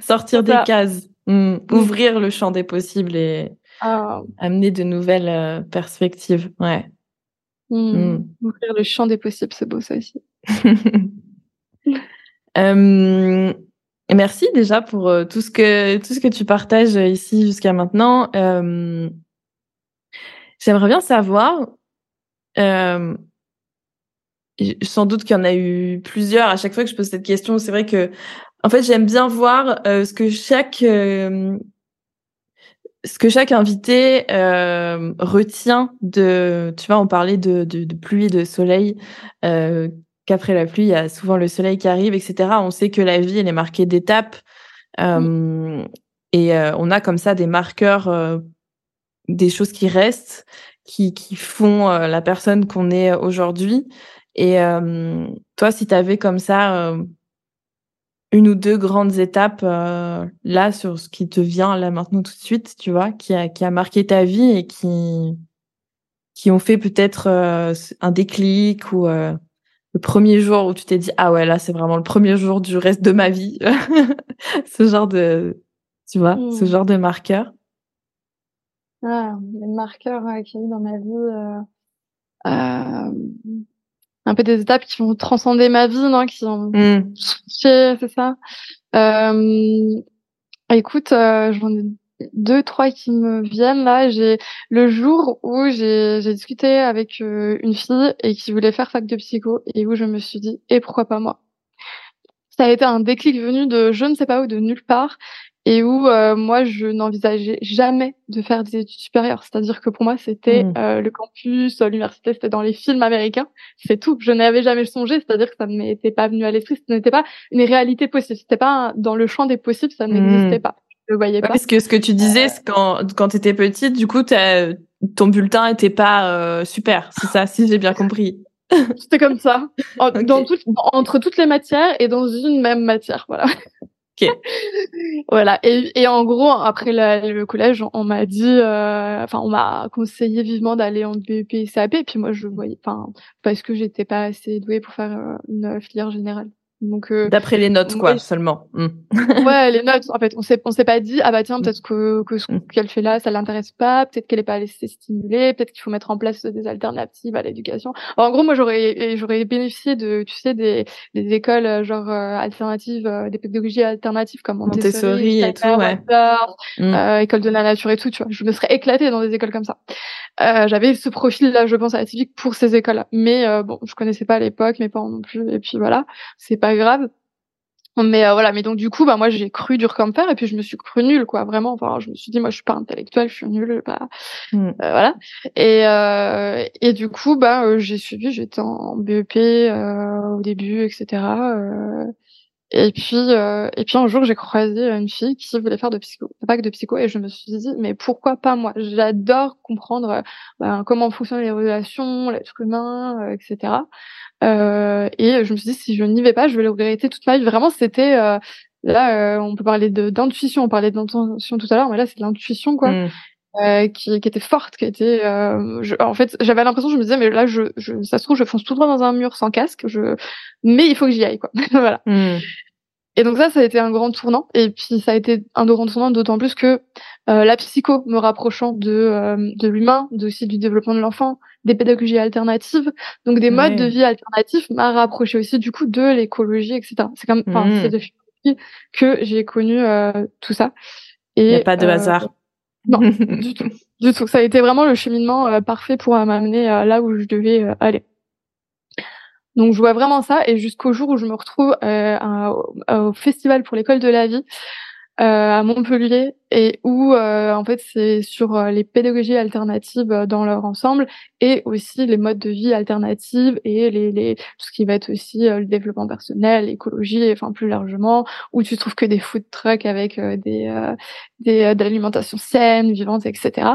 Sortir des cases. Mmh. Ouvrir le champ des possibles et ah. Amener de nouvelles euh, perspectives, ouais. Mmh. Mmh. Ouvrir le champ des possibles, c'est beau ça aussi. [LAUGHS] euh, merci déjà pour euh, tout ce que tout ce que tu partages ici jusqu'à maintenant. Euh, J'aimerais bien savoir. Euh, sans doute qu'il y en a eu plusieurs. À chaque fois que je pose cette question, c'est vrai que, en fait, j'aime bien voir ce que chaque ce que chaque invité euh, retient de, tu vois, on parlait de, de, de pluie, de soleil, euh, qu'après la pluie, il y a souvent le soleil qui arrive, etc. On sait que la vie, elle est marquée d'étapes. Euh, et euh, on a comme ça des marqueurs, euh, des choses qui restent, qui, qui font euh, la personne qu'on est aujourd'hui. Et toi, si tu avais comme ça une ou deux grandes étapes euh, là sur ce qui te vient là maintenant tout de suite, tu vois, qui a qui a marqué ta vie et qui qui ont fait peut-être euh, un déclic ou euh, le premier jour où tu t'es dit ah ouais là c'est vraiment le premier jour du reste de ma vie, [LAUGHS] ce genre de tu vois, ce mmh. genre de marqueur. Ah, les marqueurs qu'il y a eu dans ma vie. Un peu des étapes qui vont transcender ma vie, non Qui ont mmh. c'est ça. Euh, écoute, euh, j'en ai deux, trois qui me viennent là. J'ai le jour où j'ai discuté avec euh, une fille et qui voulait faire fac de psycho et où je me suis dit et pourquoi pas moi? Ça a été un déclic venu de je ne sais pas où, de nulle part et où euh, moi je n'envisageais jamais de faire des études supérieures. C'est-à-dire que pour moi c'était mmh. euh, le campus, l'université, c'était dans les films américains, c'est tout. Je n'avais jamais songé, c'est-à-dire que ça ne m'était pas venu à l'esprit, ce n'était pas une réalité possible, c'était pas dans le champ des possibles, ça n'existait mmh. pas. Je le voyais pas. Parce que ce que tu disais, euh... quand quand tu étais petite, du coup, ton bulletin était pas euh, super, c'est ça, si j'ai bien compris. C'était comme ça, [LAUGHS] dans tout, entre toutes les matières et dans une même matière, voilà. [LAUGHS] voilà. Et, et, en gros, après le collège, on, m'a dit, euh, enfin, on m'a conseillé vivement d'aller en BEP et CAP. Et puis moi, je voyais, enfin, parce que j'étais pas assez douée pour faire euh, une filière générale. Donc euh, d'après les notes quoi seulement. Hmm. [LAUGHS] ouais les notes en fait on s'est on s'est pas dit ah bah tiens peut-être que que ce hmm. qu'elle fait là ça l'intéresse pas peut-être qu'elle est pas assez stimulée peut-être qu'il faut mettre en place des alternatives à l'éducation. En gros moi j'aurais j'aurais bénéficié de tu sais des des écoles euh, genre euh, alternatives des pédagogies alternatives comme Montessori, et tout ouais. Hmm. école de la nature et tout tu vois je me serais éclatée dans des écoles comme ça. j'avais ce profil là je pense atypique pour ces écoles là mais bon je connaissais pas à l'époque mes parents non plus et puis voilà c'est pas grave. Mais euh, voilà, mais donc du coup, bah moi j'ai cru dur comme fer et puis je me suis cru nulle quoi, vraiment. Enfin, je me suis dit moi je suis pas intellectuelle, je suis nulle, bah mm. euh, voilà. Et euh, et du coup, bah j'ai suivi, j'étais en BEP au début, etc. et puis et puis un jour j'ai croisé une fille qui voulait faire de psycho, de psycho, et je me suis dit mais pourquoi pas moi? J'adore comprendre bah, comment fonctionnent les relations, l'être humain, etc. Euh, et je me suis dit, si je n'y vais pas, je vais le regretter toute ma vie. Vraiment, c'était euh, là, euh, on peut parler d'intuition, on parlait d'intention tout à l'heure, mais là, c'est l'intuition, quoi. Mm. Euh, qui, qui était forte, qui était. Euh, je, en fait, j'avais l'impression, je me disais, mais là, je, je, ça se trouve, je fonce tout droit dans un mur sans casque. Je, mais il faut que j'y aille, quoi. [LAUGHS] voilà. Hmm. Et donc ça, ça a été un grand tournant. Et puis ça a été un grand tournant d'autant plus que euh, la psycho me rapprochant de euh, de l'humain, de aussi du développement de l'enfant, des pédagogies alternatives, donc des modes de vie alternatifs, m'a rapproché aussi du coup de l'écologie, etc. C'est comme, enfin, Mhm. c'est de philosophie que j'ai connu euh, tout ça. Il n'y a pas de hasard. Non, [LAUGHS] du tout, du tout. Ça a été vraiment le cheminement euh, parfait pour euh, m'amener euh, là où je devais aller. Donc je vois vraiment ça et jusqu'au jour où je me retrouve euh, à- au, au festival pour l'école de la vie euh, à Montpellier et où euh, en fait c'est sur euh, les pédagogies alternatives euh, dans leur ensemble et aussi les modes de vie alternatifs et les, les tout ce qui va être aussi euh, le développement personnel, l'écologie, et, enfin plus largement où tu trouves que des food trucks avec des euh, des euh, de l'alimentation saine, vivante, etc.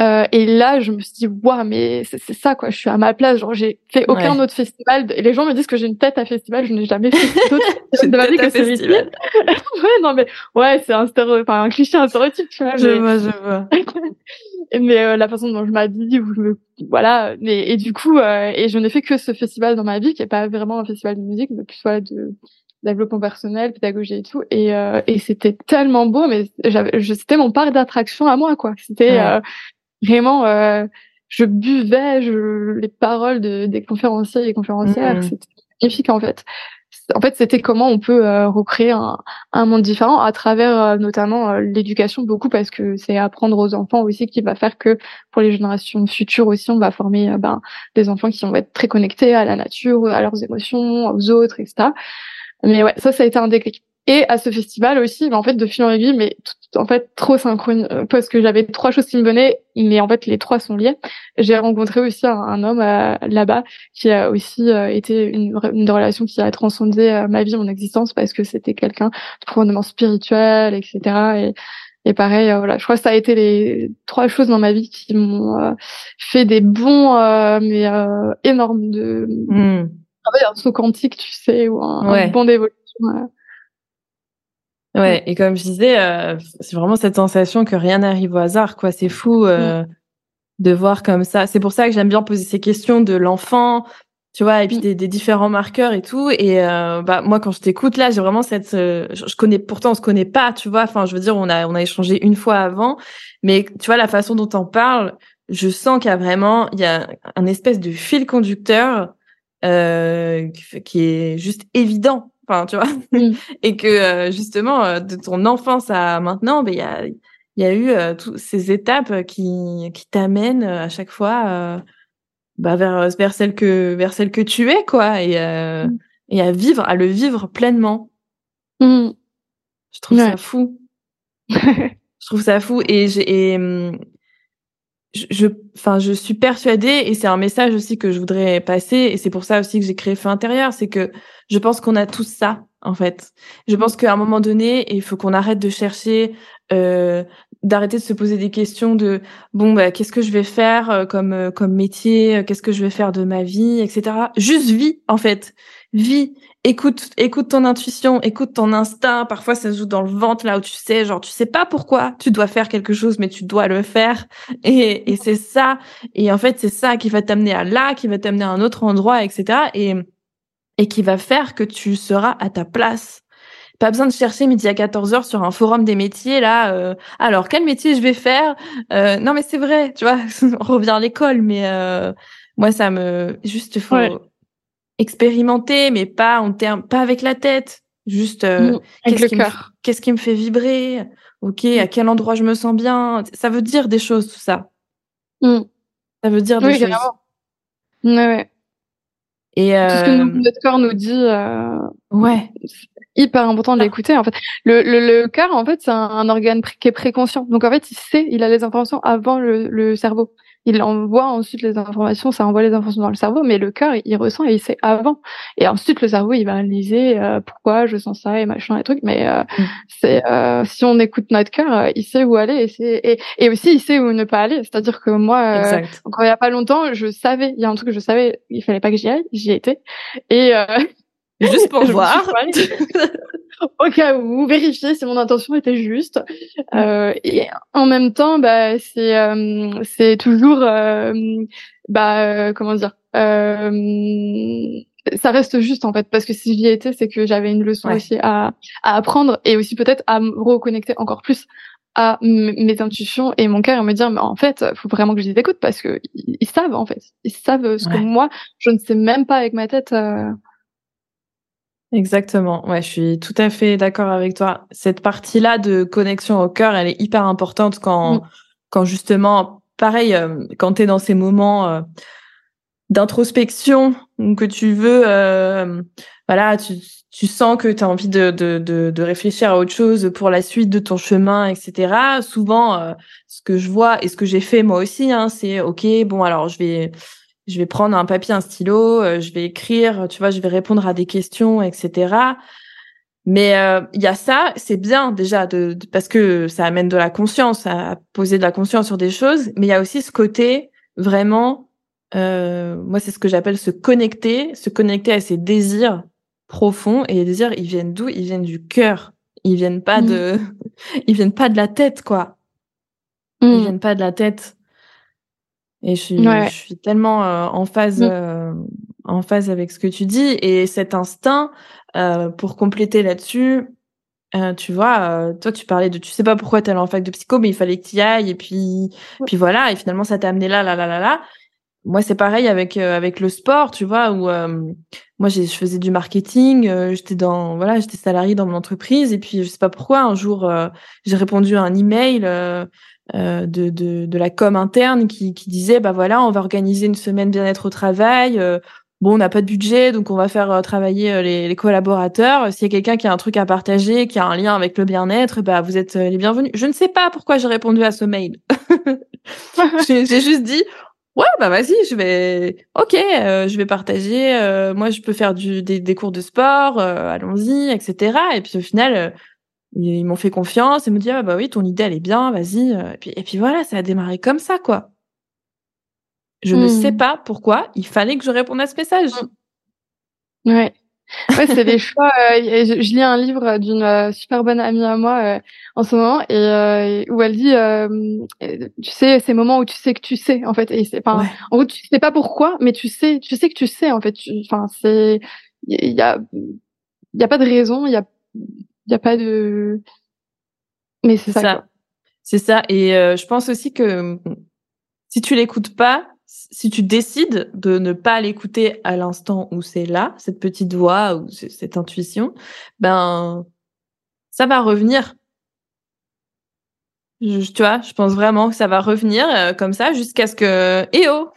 Euh, et là je me suis dit waouh mais c'est c'est ça quoi, je suis à ma place, genre j'ai fait aucun Ouais. autre festival et les gens me disent que j'ai une tête à festival, je n'ai jamais fait d'autres [LAUGHS] de ma vie que celui-ci. festival. [LAUGHS] ouais non mais ouais c'est un stéréo, enfin un cliché, un stéréotype tu vois. Je mais- vois, je vois. [LAUGHS] mais euh, la façon dont je m'habille ou je me voilà mais et du coup euh, et je n'ai fait que ce festival dans ma vie qui est pas vraiment un festival de musique mais plus soit de développement personnel pédagogie et tout et euh, et c'était tellement beau mais j'avais c'était mon parc d'attraction à moi quoi c'était Ouais. vraiment je buvais je les paroles de, des conférenciers et conférencières c'était magnifique en fait en fait c'était comment on peut euh, recréer un, monde différent à travers euh, notamment euh, l'éducation beaucoup parce que c'est apprendre aux enfants aussi qui va faire que pour les générations futures aussi on va former ben, des enfants qui vont être très connectés à la nature à leurs émotions aux autres etc mais ouais ça ça a été un déclic et à ce festival aussi ben, en fait de fil en aiguille mais tout- en fait trop synchrone euh, parce que j'avais trois choses qui me venaient mais en fait les trois sont liés j'ai rencontré aussi un, un homme euh, là-bas qui a aussi euh, été une, une relation qui a transcendé euh, ma vie mon existence parce que c'était quelqu'un de profondément spirituel etc et et pareil, voilà, je crois que ça a été les trois choses dans ma vie qui m'ont euh, fait des bons, euh, mais euh, énormes de Hmm. un saut quantique, tu sais, ou un, un Ouais. bond d'évolution. Ouais, et comme je disais, euh, c'est vraiment cette sensation que rien n'arrive au hasard, quoi. C'est fou euh, de voir comme ça. C'est pour ça que j'aime bien poser ces questions de l'enfant, tu vois, et puis Mm. des, des différents marqueurs et tout. Et euh, bah moi, quand je t'écoute là, j'ai vraiment cette, euh, je, connais, pourtant on se connaît pas, tu vois. Enfin, je veux dire, on a on a échangé une fois avant, mais tu vois la façon dont on parle, je sens qu'il y a vraiment, il y a un espèce de fil conducteur euh, qui est juste évident. Enfin, tu vois Mm. [LAUGHS] et que euh, justement euh, de ton enfance à maintenant ben il y a il y a eu euh, toutes ces étapes qui qui t'amènent euh, à chaque fois euh, bah, vers vers celle que vers celle que tu es quoi et euh, Mm. et à vivre à le vivre pleinement Mm. je trouve Ouais. ça fou [LAUGHS] je trouve ça fou et j'ai je enfin je suis persuadée et c'est un message aussi que je voudrais passer et c'est pour ça aussi que j'ai créé Feu intérieur c'est que je pense qu'on a tous ça en fait. Je pense qu'à un moment donné il faut qu'on arrête de chercher euh, d'arrêter de se poser des questions de bon bah qu'est-ce que je vais faire euh, comme euh, comme métier euh, qu'est-ce que je vais faire de ma vie etc juste vis en fait vis écoute écoute ton intuition écoute ton instinct. Parfois ça se joue dans le ventre là où tu sais genre tu sais pas pourquoi tu dois faire quelque chose mais tu dois le faire. [LAUGHS] Et, et c'est ça. Et en fait c'est ça qui va t'amener à là qui va t'amener à un autre endroit etc et et qui va faire que tu seras à ta place. Pas besoin de chercher midi à 14h sur un forum des métiers là euh, alors quel métier je vais faire? Euh, non mais c'est vrai tu vois [LAUGHS] on revient à l'école mais euh, moi ça me juste faut. Expérimenter mais pas en termes pas avec la tête juste euh, Mm. Avec qu'est-ce le qui me- cœur. qu'est-ce qui me fait vibrer? Ok à quel endroit je me sens bien? Ça veut dire des choses tout ça Mm. ça veut dire des Oui, choses carrément. Ouais, et Tout ce que euh, nous- notre corps nous dit, euh, ouais hyper important de l'écouter en fait. Le, le, le cœur en fait c'est un, un organe qui est préconscient. Donc en fait il sait, il a les informations avant le, le cerveau. Il envoie ensuite les informations, ça envoie les informations dans le cerveau, mais le cœur il ressent et il sait avant. Et ensuite le cerveau il va analyser euh, pourquoi je sens ça et machin et trucs. Mais euh, Mm. c'est euh, si on écoute notre cœur, euh, il sait où aller et, c'est- et, et aussi il sait où ne pas aller. C'est-à-dire que moi euh, encore il y a pas longtemps, je savais, il y a un truc que je savais, il fallait pas que j'y aille, j'y étais. Et, euh, [LAUGHS] Juste pour [LAUGHS] voir. [LAUGHS] Au cas où, vérifier si mon intention était juste. Euh, et en même temps, bah, c'est euh, c'est toujours, euh, bah, euh, comment dire, ça reste juste en fait, parce que si j'y étais, c'est que j'avais une leçon aussi à, à apprendre et aussi peut-être à me reconnecter encore plus à mes intuitions et mon cœur et me dire mais en fait faut vraiment que je les écoute parce que ils, savent en fait. Ils savent ce que moi je ne sais même pas avec ma tête euh... Exactement. Ouais, je suis tout à fait d'accord avec toi. Cette partie-là de connexion au cœur, elle est hyper importante quand, mm. quand justement, pareil, euh, quand tu es dans ces moments euh, d'introspection que tu veux, euh, voilà, tu, tu sens que tu as envie de, de, de, de, réfléchir à autre chose pour la suite de ton chemin, etc. Souvent, ce que je vois et ce que j'ai fait moi aussi, hein, c'est ok, bon, alors je vais je vais prendre un papier, un stylo, euh, je vais écrire, tu vois, je vais répondre à des questions, etc. Mais euh, il y a ça, c'est bien déjà de, parce que ça amène de la conscience, à poser de la conscience sur des choses. Mais il y a aussi ce côté vraiment, euh, moi c'est ce que j'appelle se connecter, se connecter à ses désirs profonds. Et les désirs, ils viennent d'où? Ils viennent du cœur. Ils viennent pas mmh. de, [LAUGHS] ils viennent pas de la tête, quoi. Ils mmh. viennent pas de la tête. Et je suis, je suis tellement euh, en phase, mm. euh, en phase avec ce que tu dis. Et cet instinct, euh, pour compléter là-dessus, euh, tu vois, toi tu parlais de, tu sais pas pourquoi t'es en fac de psycho, mais il fallait que tu y ailles. Et puis, puis voilà. Et finalement, ça t'a amené là, là, là, là, là. Moi, c'est pareil avec avec le sport, tu vois, où moi, je faisais du marketing. j'étais dans, voilà, j'étais salarié dans mon entreprise. Et puis, je sais pas pourquoi, un jour, j'ai répondu à un email euh, de, de, de, la com interne qui, qui disait bah voilà on va organiser une semaine bien-être au travail euh, bon on n'a pas de budget donc on va faire euh, travailler les, les, collaborateurs. S'il y a quelqu'un qui a un truc à partager qui a un lien avec le bien-être bah vous êtes les bienvenus. Je ne sais pas pourquoi j'ai répondu à ce mail. [LAUGHS] J'ai juste dit ouais bah vas-y je vais ok je vais partager moi je peux faire du des, des cours de sport allons-y etc et puis au final ils m'ont fait confiance et me dit ah bah oui ton idée elle est bien vas-y euh, et puis et puis voilà ça a démarré comme ça quoi. Je ne sais hmm. pas pourquoi il fallait que je réponde à ce message. Ouais. Ouais c'est des choix euh, je, lis un livre d'une euh, super bonne amie à moi en ce moment et où elle dit tu sais ces moments où tu sais que tu sais en fait et c'est enfin en gros tu sais pas pourquoi mais tu sais tu sais que tu sais en fait enfin c'est il y a il y a pas de raison il y a n'y a pas de. Mais c'est ça. C'est ça. Et euh, je pense aussi que si tu l'écoutes pas, si tu décides de ne pas l'écouter à l'instant où c'est là, cette petite voix ou cette intuition, ben ça va revenir. Je, tu vois, je pense vraiment que ça va revenir euh, comme ça jusqu'à ce que eh oh,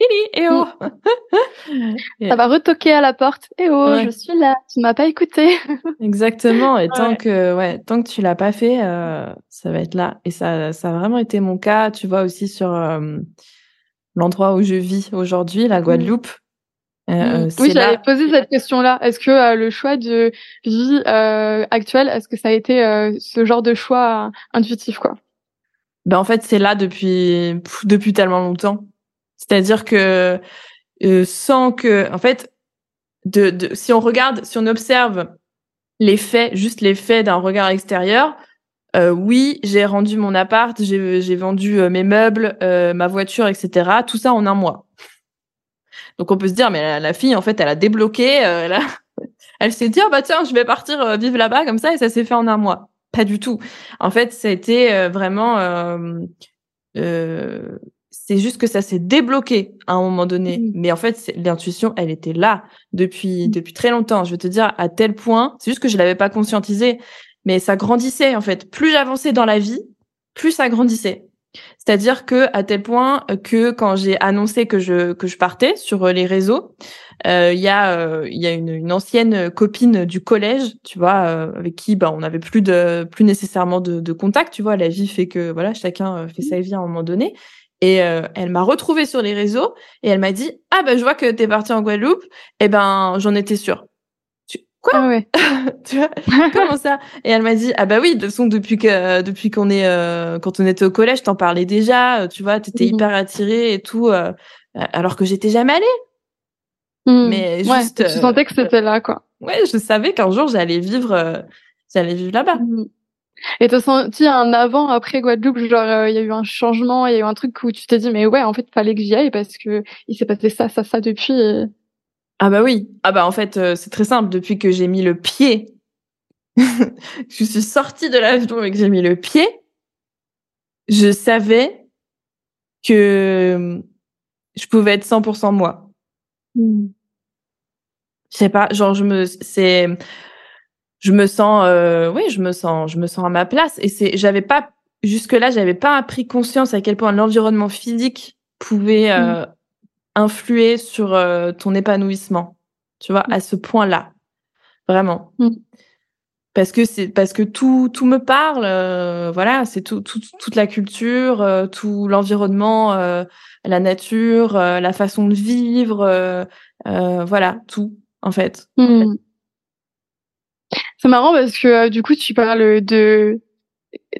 eh oh [LAUGHS] Ça va retoquer à la porte. Eh oh, je suis là. Tu m'as pas écouté. [LAUGHS] Exactement. Et tant que, ouais, tant que tu l'as pas fait, euh, ça va être là. Et ça, ça a vraiment été mon cas. Tu vois aussi sur euh, l'endroit où je vis aujourd'hui, la Guadeloupe. Euh, mm. oui, j'allais poser cette question-là. Est-ce que le choix de vie actuelle, est-ce que ça a été ce genre de choix intuitif, quoi? Ben en fait, c'est là depuis depuis tellement longtemps. C'est-à-dire que euh, sans que, en fait, de, de, si on regarde, si on observe les faits, juste les faits d'un regard extérieur, euh, oui, j'ai rendu mon appart, j'ai vendu euh, mes meubles, euh, ma voiture, etc. Tout ça en un mois. Donc on peut se dire, mais la, fille, en fait, elle a débloqué, euh, elle, [LAUGHS] elle s'est dit, ah, bah tiens, je vais partir vivre là-bas comme ça, et ça s'est fait en un mois. Pas du tout. En fait, ça a été vraiment c'est juste que ça s'est débloqué à un moment donné. Mmh. Mais en fait, l'intuition, elle était là depuis mmh. depuis très longtemps. Je veux te dire à tel point, c'est juste que je l'avais pas conscientisé, mais ça grandissait en fait. Plus j'avançais dans la vie, plus ça grandissait. C'est-à-dire que à tel point que quand j'ai annoncé que je que je partais sur euh, les réseaux, euh, il y a euh, il y a une, une, ancienne copine du collège, tu vois, avec qui bah on n'avait plus de plus nécessairement de, de, contact, tu vois. La vie fait que voilà chacun fait sa vie à un moment donné. Et euh, elle m'a retrouvée sur les réseaux et elle m'a dit ah ben je vois que t'es partie en Guadeloupe. Et eh ben j'en étais sûre. Quoi? Ah ouais. [LAUGHS] Tu vois? Comment ça? Et elle m'a dit ah bah oui de toute depuis que depuis qu'on est euh, quand on était au collège t'en parlais déjà. Tu vois t'étais mmh hyper attirée et tout euh, alors que j'étais jamais allée. Hmm. Mais Ouais, juste, tu euh, sentais que c'était là, quoi. Ouais, je savais qu'un jour j'allais vivre, euh, j'allais vivre là-bas. Mhm. Et t'as senti un avant, après Guadeloupe, genre euh, il y a eu un changement, il y a eu un truc où tu t'es dit mais ouais en fait fallait que j'y aille parce que il s'est passé ça, ça, ça depuis. et- Ah bah oui. Ah bah en fait, euh, c'est très simple. Depuis que j'ai mis le pied, [LAUGHS] je suis sortie de l'avion et que j'ai mis le pied, je savais que je pouvais être 100% moi. Hmm. Je sais pas, genre je me, c'est, je me sens, euh, oui, je me sens, je me sens à ma place. Et c'est, j'avais pas jusque là, j'avais pas pris conscience à quel point l'environnement physique pouvait euh, influer sur euh, ton épanouissement. Tu vois, à ce point-là, vraiment. Mm. Parce que c'est parce que tout tout me parle, voilà, c'est tout, tout toute la culture, tout l'environnement, la nature, la façon de vivre, voilà, tout en fait. C'est marrant parce que euh, du coup tu parles de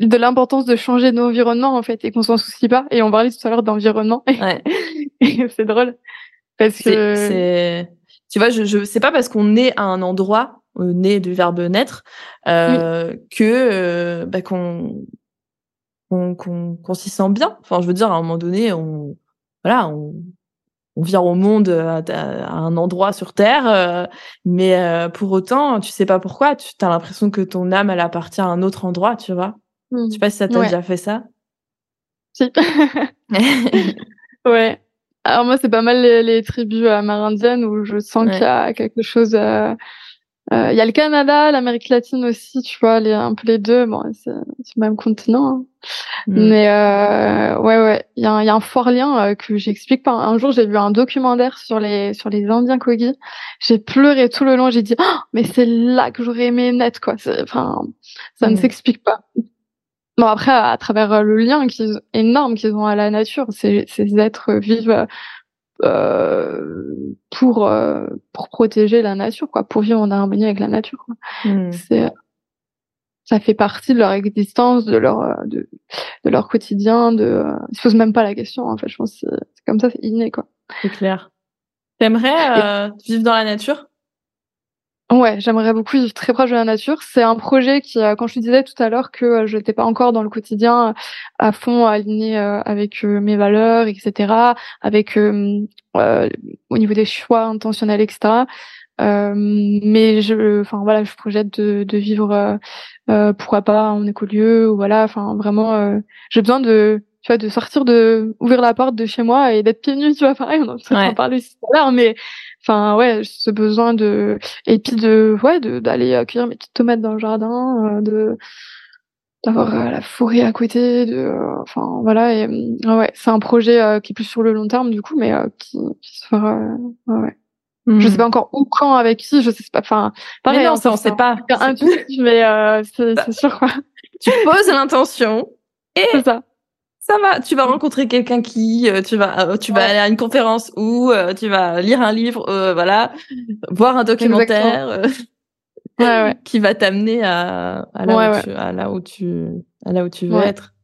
de l'importance de changer d'environnement en fait et qu'on s'en soucie pas et on parlait tout à l'heure d'environnement Ouais. [LAUGHS] c'est drôle parce que c'est, tu vois, je, je, c'est pas parce qu'on est à un endroit, euh, né du verbe naître, euh, que euh, bah, qu'on qu'on qu'on qu'on s'y sent bien. Enfin, je veux dire, à un moment donné, on voilà, on, on vient au monde à, à un endroit sur Terre, euh, mais euh, pour autant, tu sais pas pourquoi, tu as l'impression que ton âme, elle appartient à un autre endroit, tu vois. Hmm. Je sais pas si ça t'a Ouais. déjà fait ça. Si. [LAUGHS] Ouais. Alors moi, c'est pas mal les, les tribus amérindiennes où je sens Ouais. qu'il y a quelque chose. Euh, euh, Il y a le Canada, l'Amérique latine aussi, tu vois, les, un peu les deux. Bon, c'est le même continent. hein. Mm. Mais euh, ouais, ouais, il y, a un- il y a un fort lien euh, que j'explique pas. Un jour, j'ai vu un documentaire sur les sur les Indiens Kogi. J'ai pleuré tout le long. J'ai dit, Oh, mais c'est là que j'aurais aimé naître, quoi. Enfin, ça ne Mm. s'explique pas. Bon après, à, travers le lien qu'ils, énorme qu'ils ont à la nature, ces, ces êtres vivent euh, pour euh, pour protéger la nature, quoi, pour vivre en harmonie avec la nature. Quoi. Mm. C'est ça fait partie de leur existence, de leur euh, de, de leur quotidien. De euh, ils se posent même pas la question. En fait, je pense c'est comme ça, c'est inné, quoi. C'est clair. T'aimerais euh, vivre dans la nature? Ouais, j'aimerais beaucoup vivre très proche de la nature. C'est un projet qui, quand je te disais tout à l'heure que euh, je n'étais pas encore dans le quotidien euh, à fond aligné euh, avec mes valeurs, etc., avec euh, au niveau des choix intentionnels, etc. Euh, mais je, enfin voilà, je projette de, de vivre, pourquoi pas en écolieu ou voilà, enfin vraiment, j'ai besoin de, tu vois, de sortir de, ouvrir la porte de chez moi et d'être pieds nus, tu vois, pareil, on en Ouais. en parler tout à l'heure, mais enfin ouais, ce besoin de, et puis de, ouais, de d'aller accueillir mes petites tomates dans le jardin, euh, de d'avoir euh, la forêt à côté, de, euh, enfin voilà, et euh, ouais, c'est un projet euh, qui est plus sur le long terme du coup, mais euh, qui, qui se fera, ouais, ouais. Je sais pas encore où, quand, avec qui, je sais pas. Enfin, pareil. Mais non, hein, ça, on sait pas. un mais euh, c'est Ça- c'est sûr quoi. Tu poses l'intention et C'est ça. Ça va. Tu vas rencontrer quelqu'un qui, euh, tu vas, euh, tu vas Ouais. aller à une conférence ou euh, tu vas lire un livre, euh, voilà, voir un documentaire euh, Ouais, ouais. [LAUGHS] qui va t'amener à, à, là où tu, à là où tu, à là où tu veux être.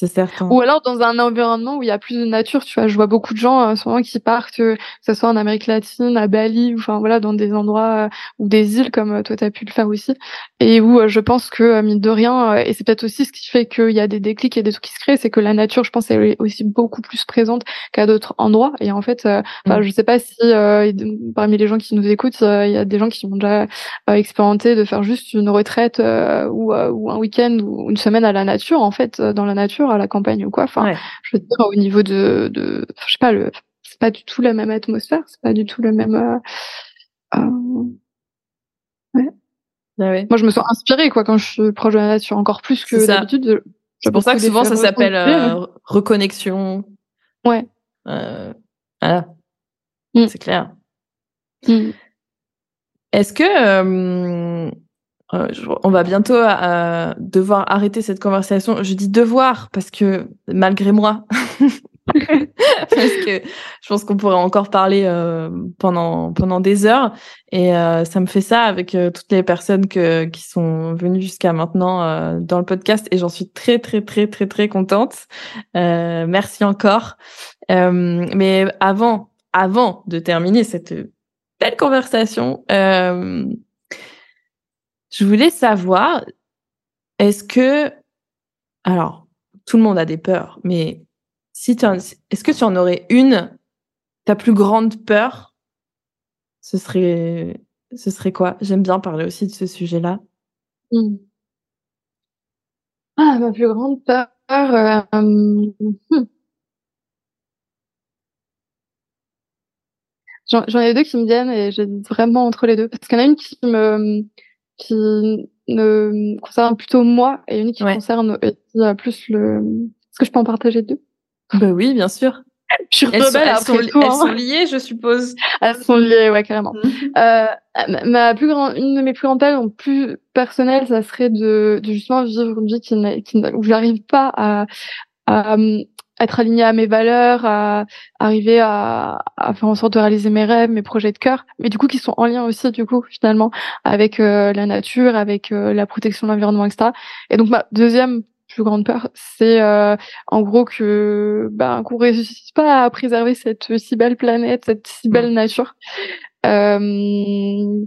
C'est certain. Ou alors dans un environnement où il y a plus de nature, tu vois. Je vois beaucoup de gens euh, en ce moment qui partent, euh, que ce soit en Amérique latine, à Bali, ou enfin voilà, dans des endroits euh, ou des îles comme toi t'as pu le faire aussi, et où je pense que mine de rien, et c'est peut-être aussi ce qui fait qu'il y a des déclics et des trucs qui se créent, c'est que la nature, je pense, elle est aussi beaucoup plus présente qu'à d'autres endroits. Et en fait, euh, Mm. je sais pas si euh, parmi les gens qui nous écoutent, euh, il y a des gens qui ont déjà expérimenté de faire juste une retraite ou, ou un week-end ou une semaine à la nature, en fait, dans la nature, à la campagne ou quoi. Enfin, Ouais. je veux dire au niveau de, de je sais pas, le, c'est pas du tout la même atmosphère, c'est pas du tout le même. euh, euh, Ah ouais. Moi, je me sens inspirée quoi quand je suis proche de la nature, encore plus que d'habitude. C'est pour ça que souvent ça s'appelle euh, reconnexion. Ouais. Voilà. Mm. C'est clair. Mm. Est-ce que euh, on va bientôt euh, devoir arrêter cette conversation Je dis devoir parce que malgré moi, [LAUGHS] parce que je pense qu'on pourrait encore parler euh, pendant pendant des heures et euh, ça me fait ça avec euh, toutes les personnes que qui sont venues jusqu'à maintenant dans le podcast et j'en suis très très très très très contente. Merci encore. Mais avant avant de terminer cette belle conversation, euh, je voulais savoir, est-ce que, alors, tout le monde a des peurs, mais si tu est-ce que tu en aurais une, ta plus grande peur, ce serait, ce serait quoi? J'aime bien parler aussi de ce sujet-là. Hmm. Ah, ma plus grande peur. Euh, hmm. J'en ai deux qui me viennent et j'hésite vraiment entre les deux. Parce qu'il y en a une qui me, qui me concerne plutôt moi et une qui concerne euh, plus le. Est-ce que je peux en partager deux Bah oui, bien sûr. Je suis rebelle elles, après sont, tout. elles hein. sont liées, je suppose. Elles sont liées, ouais, carrément. Mhm. Euh, ma plus grande, une de mes plus grandes peurs, plus personnelles, ça serait de, de justement vivre une vie qui, qui où j'arrive pas à, à, être alignée à mes valeurs, à arriver à, à faire en sorte de réaliser mes rêves, mes projets de cœur, mais du coup qui sont en lien aussi du coup finalement avec euh, la nature, avec euh, la protection de l'environnement, etc. Et donc ma deuxième plus grande peur, c'est euh, en gros que ben qu'on réussisse pas à préserver cette si belle planète, cette si belle nature. Euh,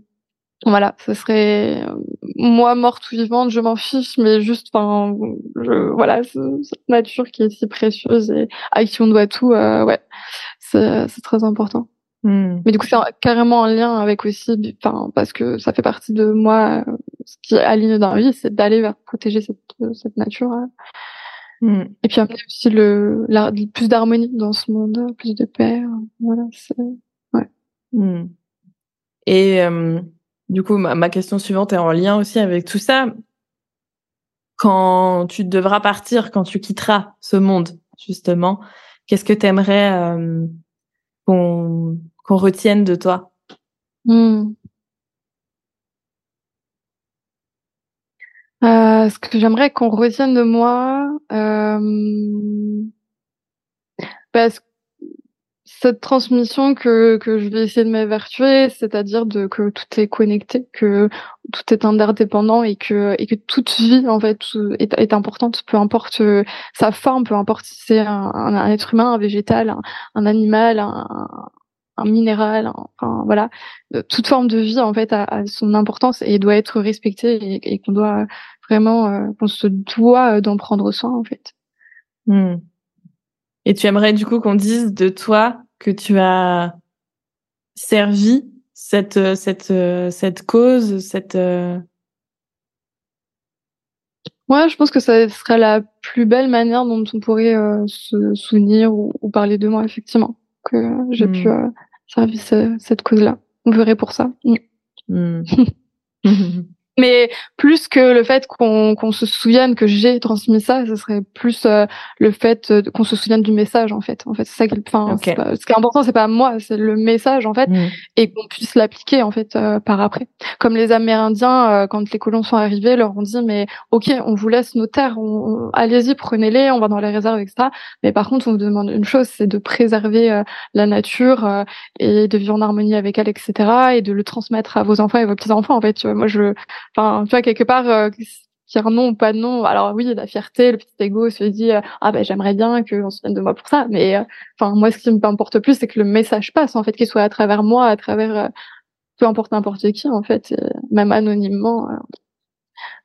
voilà, ce serait euh, moi morte ou vivante, je m'en fiche, mais juste, enfin, voilà, ce- cette nature qui est si précieuse et à qui on doit tout, euh, ouais, c'est très important. Hmm. Mais du coup, c'est en- carrément en lien avec aussi, enfin, parce que ça fait partie de moi, ce qui aligne dans la vie, c'est d'aller vers protéger cette, cette nature. euh, Hmm. et puis amener aussi le, la, plus d'harmonie dans ce monde, plus de paix. euh, Voilà, c'est. Hmm. Et euh, du coup, ma, question suivante est en lien aussi avec tout ça. Quand tu devras partir, quand tu quitteras ce monde, justement, qu'est-ce que tu aimerais qu'on qu'on retienne de toi? Hmm. Euh, ce que j'aimerais qu'on retienne de moi, euh, parce que cette transmission que, que je vais essayer de m'évertuer, c'est-à-dire de que tout est connecté, que tout est interdépendant et que et que toute vie en fait est, est importante, peu importe euh, sa forme, peu importe si c'est un, un, être humain, un végétal, un, un animal, un, un minéral, enfin voilà, Euh, toute forme de vie en fait a, a son importance et doit être respectée et, et qu'on doit vraiment euh, qu'on se doit euh, d'en prendre soin en fait. Hmm. Et tu aimerais du coup qu'on dise de toi que tu as servi cette euh, cette euh, cette cause, cette euh, Ouais, je pense que ça serait la plus belle manière dont on pourrait euh, se souvenir ou, ou parler de moi effectivement que j'ai Hmm. pu euh, servir ce- cette cause-là. On verrait pour ça. Mm. hmm. [LAUGHS] [LAUGHS] Mais plus que le fait qu'on qu'on se souvienne que j'ai transmis ça, ce serait plus euh, le fait euh, qu'on se souvienne du message en fait. En fait, c'est ça qui, est- enfin, Ok. c'est pas- ce qui est important, c'est pas moi, c'est le message en fait, Hmm. et qu'on puisse l'appliquer en fait euh, par après. Comme les Amérindiens, euh, quand les colons sont arrivés, leur ont dit mais ok, on vous laisse nos terres, on, on- allez-y, prenez-les, on va dans les réserves, etc. Mais par contre, on vous demande une chose, c'est de préserver euh, la nature euh, et de vivre en harmonie avec elle, etc. Et de le transmettre à vos enfants et vos petits enfants. En fait, tu vois, moi je enfin, tu vois, quelque part, euh, dire non ou pas non. Alors oui, la fierté, le petit ego se dit, euh, ah ben j'aimerais bien qu'on se souvienne de moi pour ça. Mais euh, enfin, moi, ce qui m'importe plus, c'est que le message passe, en fait, qu'il soit à travers moi, à travers euh, peu importe n'importe qui, en fait, et même anonymement. euh,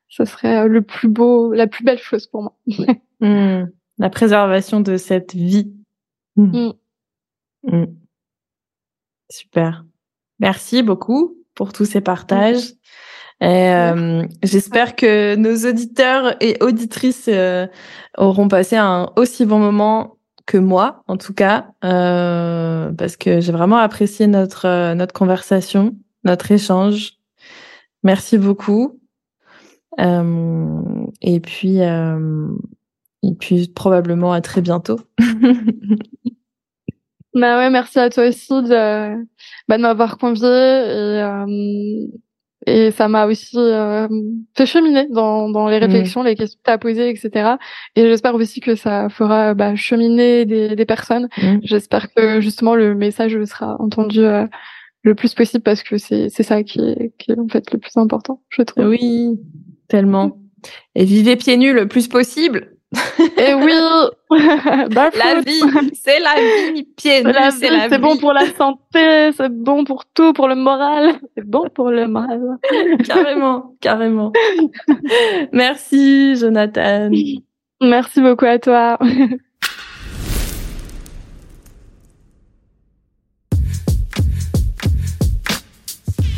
ce serait euh, le plus beau, la plus belle chose pour moi. [LAUGHS] Hmm. La préservation de cette vie. Hmm. Mm. Hmm. Super. Merci beaucoup pour tous ces partages. Euh, J'espère que nos auditeurs et auditrices euh, auront passé un aussi bon moment que moi, en tout cas, euh, parce que j'ai vraiment apprécié notre euh, notre conversation, notre échange. Merci beaucoup. Euh, et puis euh, et puis probablement à très bientôt. [LAUGHS] Bah ouais, merci à toi aussi de, bah, de m'avoir convié et, et ça m'a aussi euh, fait cheminer dans, dans les réflexions, les questions que tu as posées, etc. Et j'espère aussi que ça fera bah, cheminer des, des personnes. Mm. J'espère que justement le message sera entendu euh, le plus possible parce que c'est c'est ça qui est, qui est en fait le plus important, je trouve. Oui, tellement. Et vivez pieds nus le plus possible. [LAUGHS] Et oui, [LAUGHS] la vie, c'est la vie, pied nus, c'est la vie. C'est bon pour la santé, c'est bon pour tout, pour le moral, c'est bon pour le moral. [LAUGHS] carrément, carrément. Merci, Jonathan. Merci beaucoup à toi.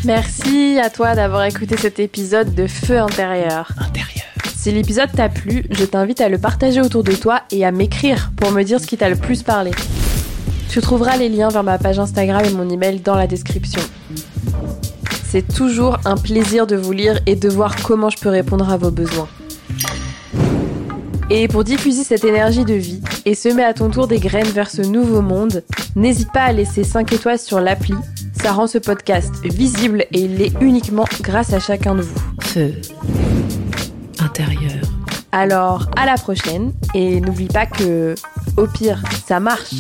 Merci à toi d'avoir écouté cet épisode de Feu intérieur. Intérieur. Si l'épisode t'a plu, je t'invite à le partager autour de toi et à m'écrire pour me dire ce qui t'a le plus parlé. Tu trouveras les liens vers ma page Instagram et mon email dans la description. C'est toujours un plaisir de vous lire et de voir comment je peux répondre à vos besoins. Et pour diffuser cette énergie de vie et semer à ton tour des graines vers ce nouveau monde, n'hésite pas à laisser 5 étoiles sur l'appli. Ça rend ce podcast visible et il l'est uniquement grâce à chacun de vous. Feu Alors, à la prochaine et n'oublie pas que, au pire, ça marche.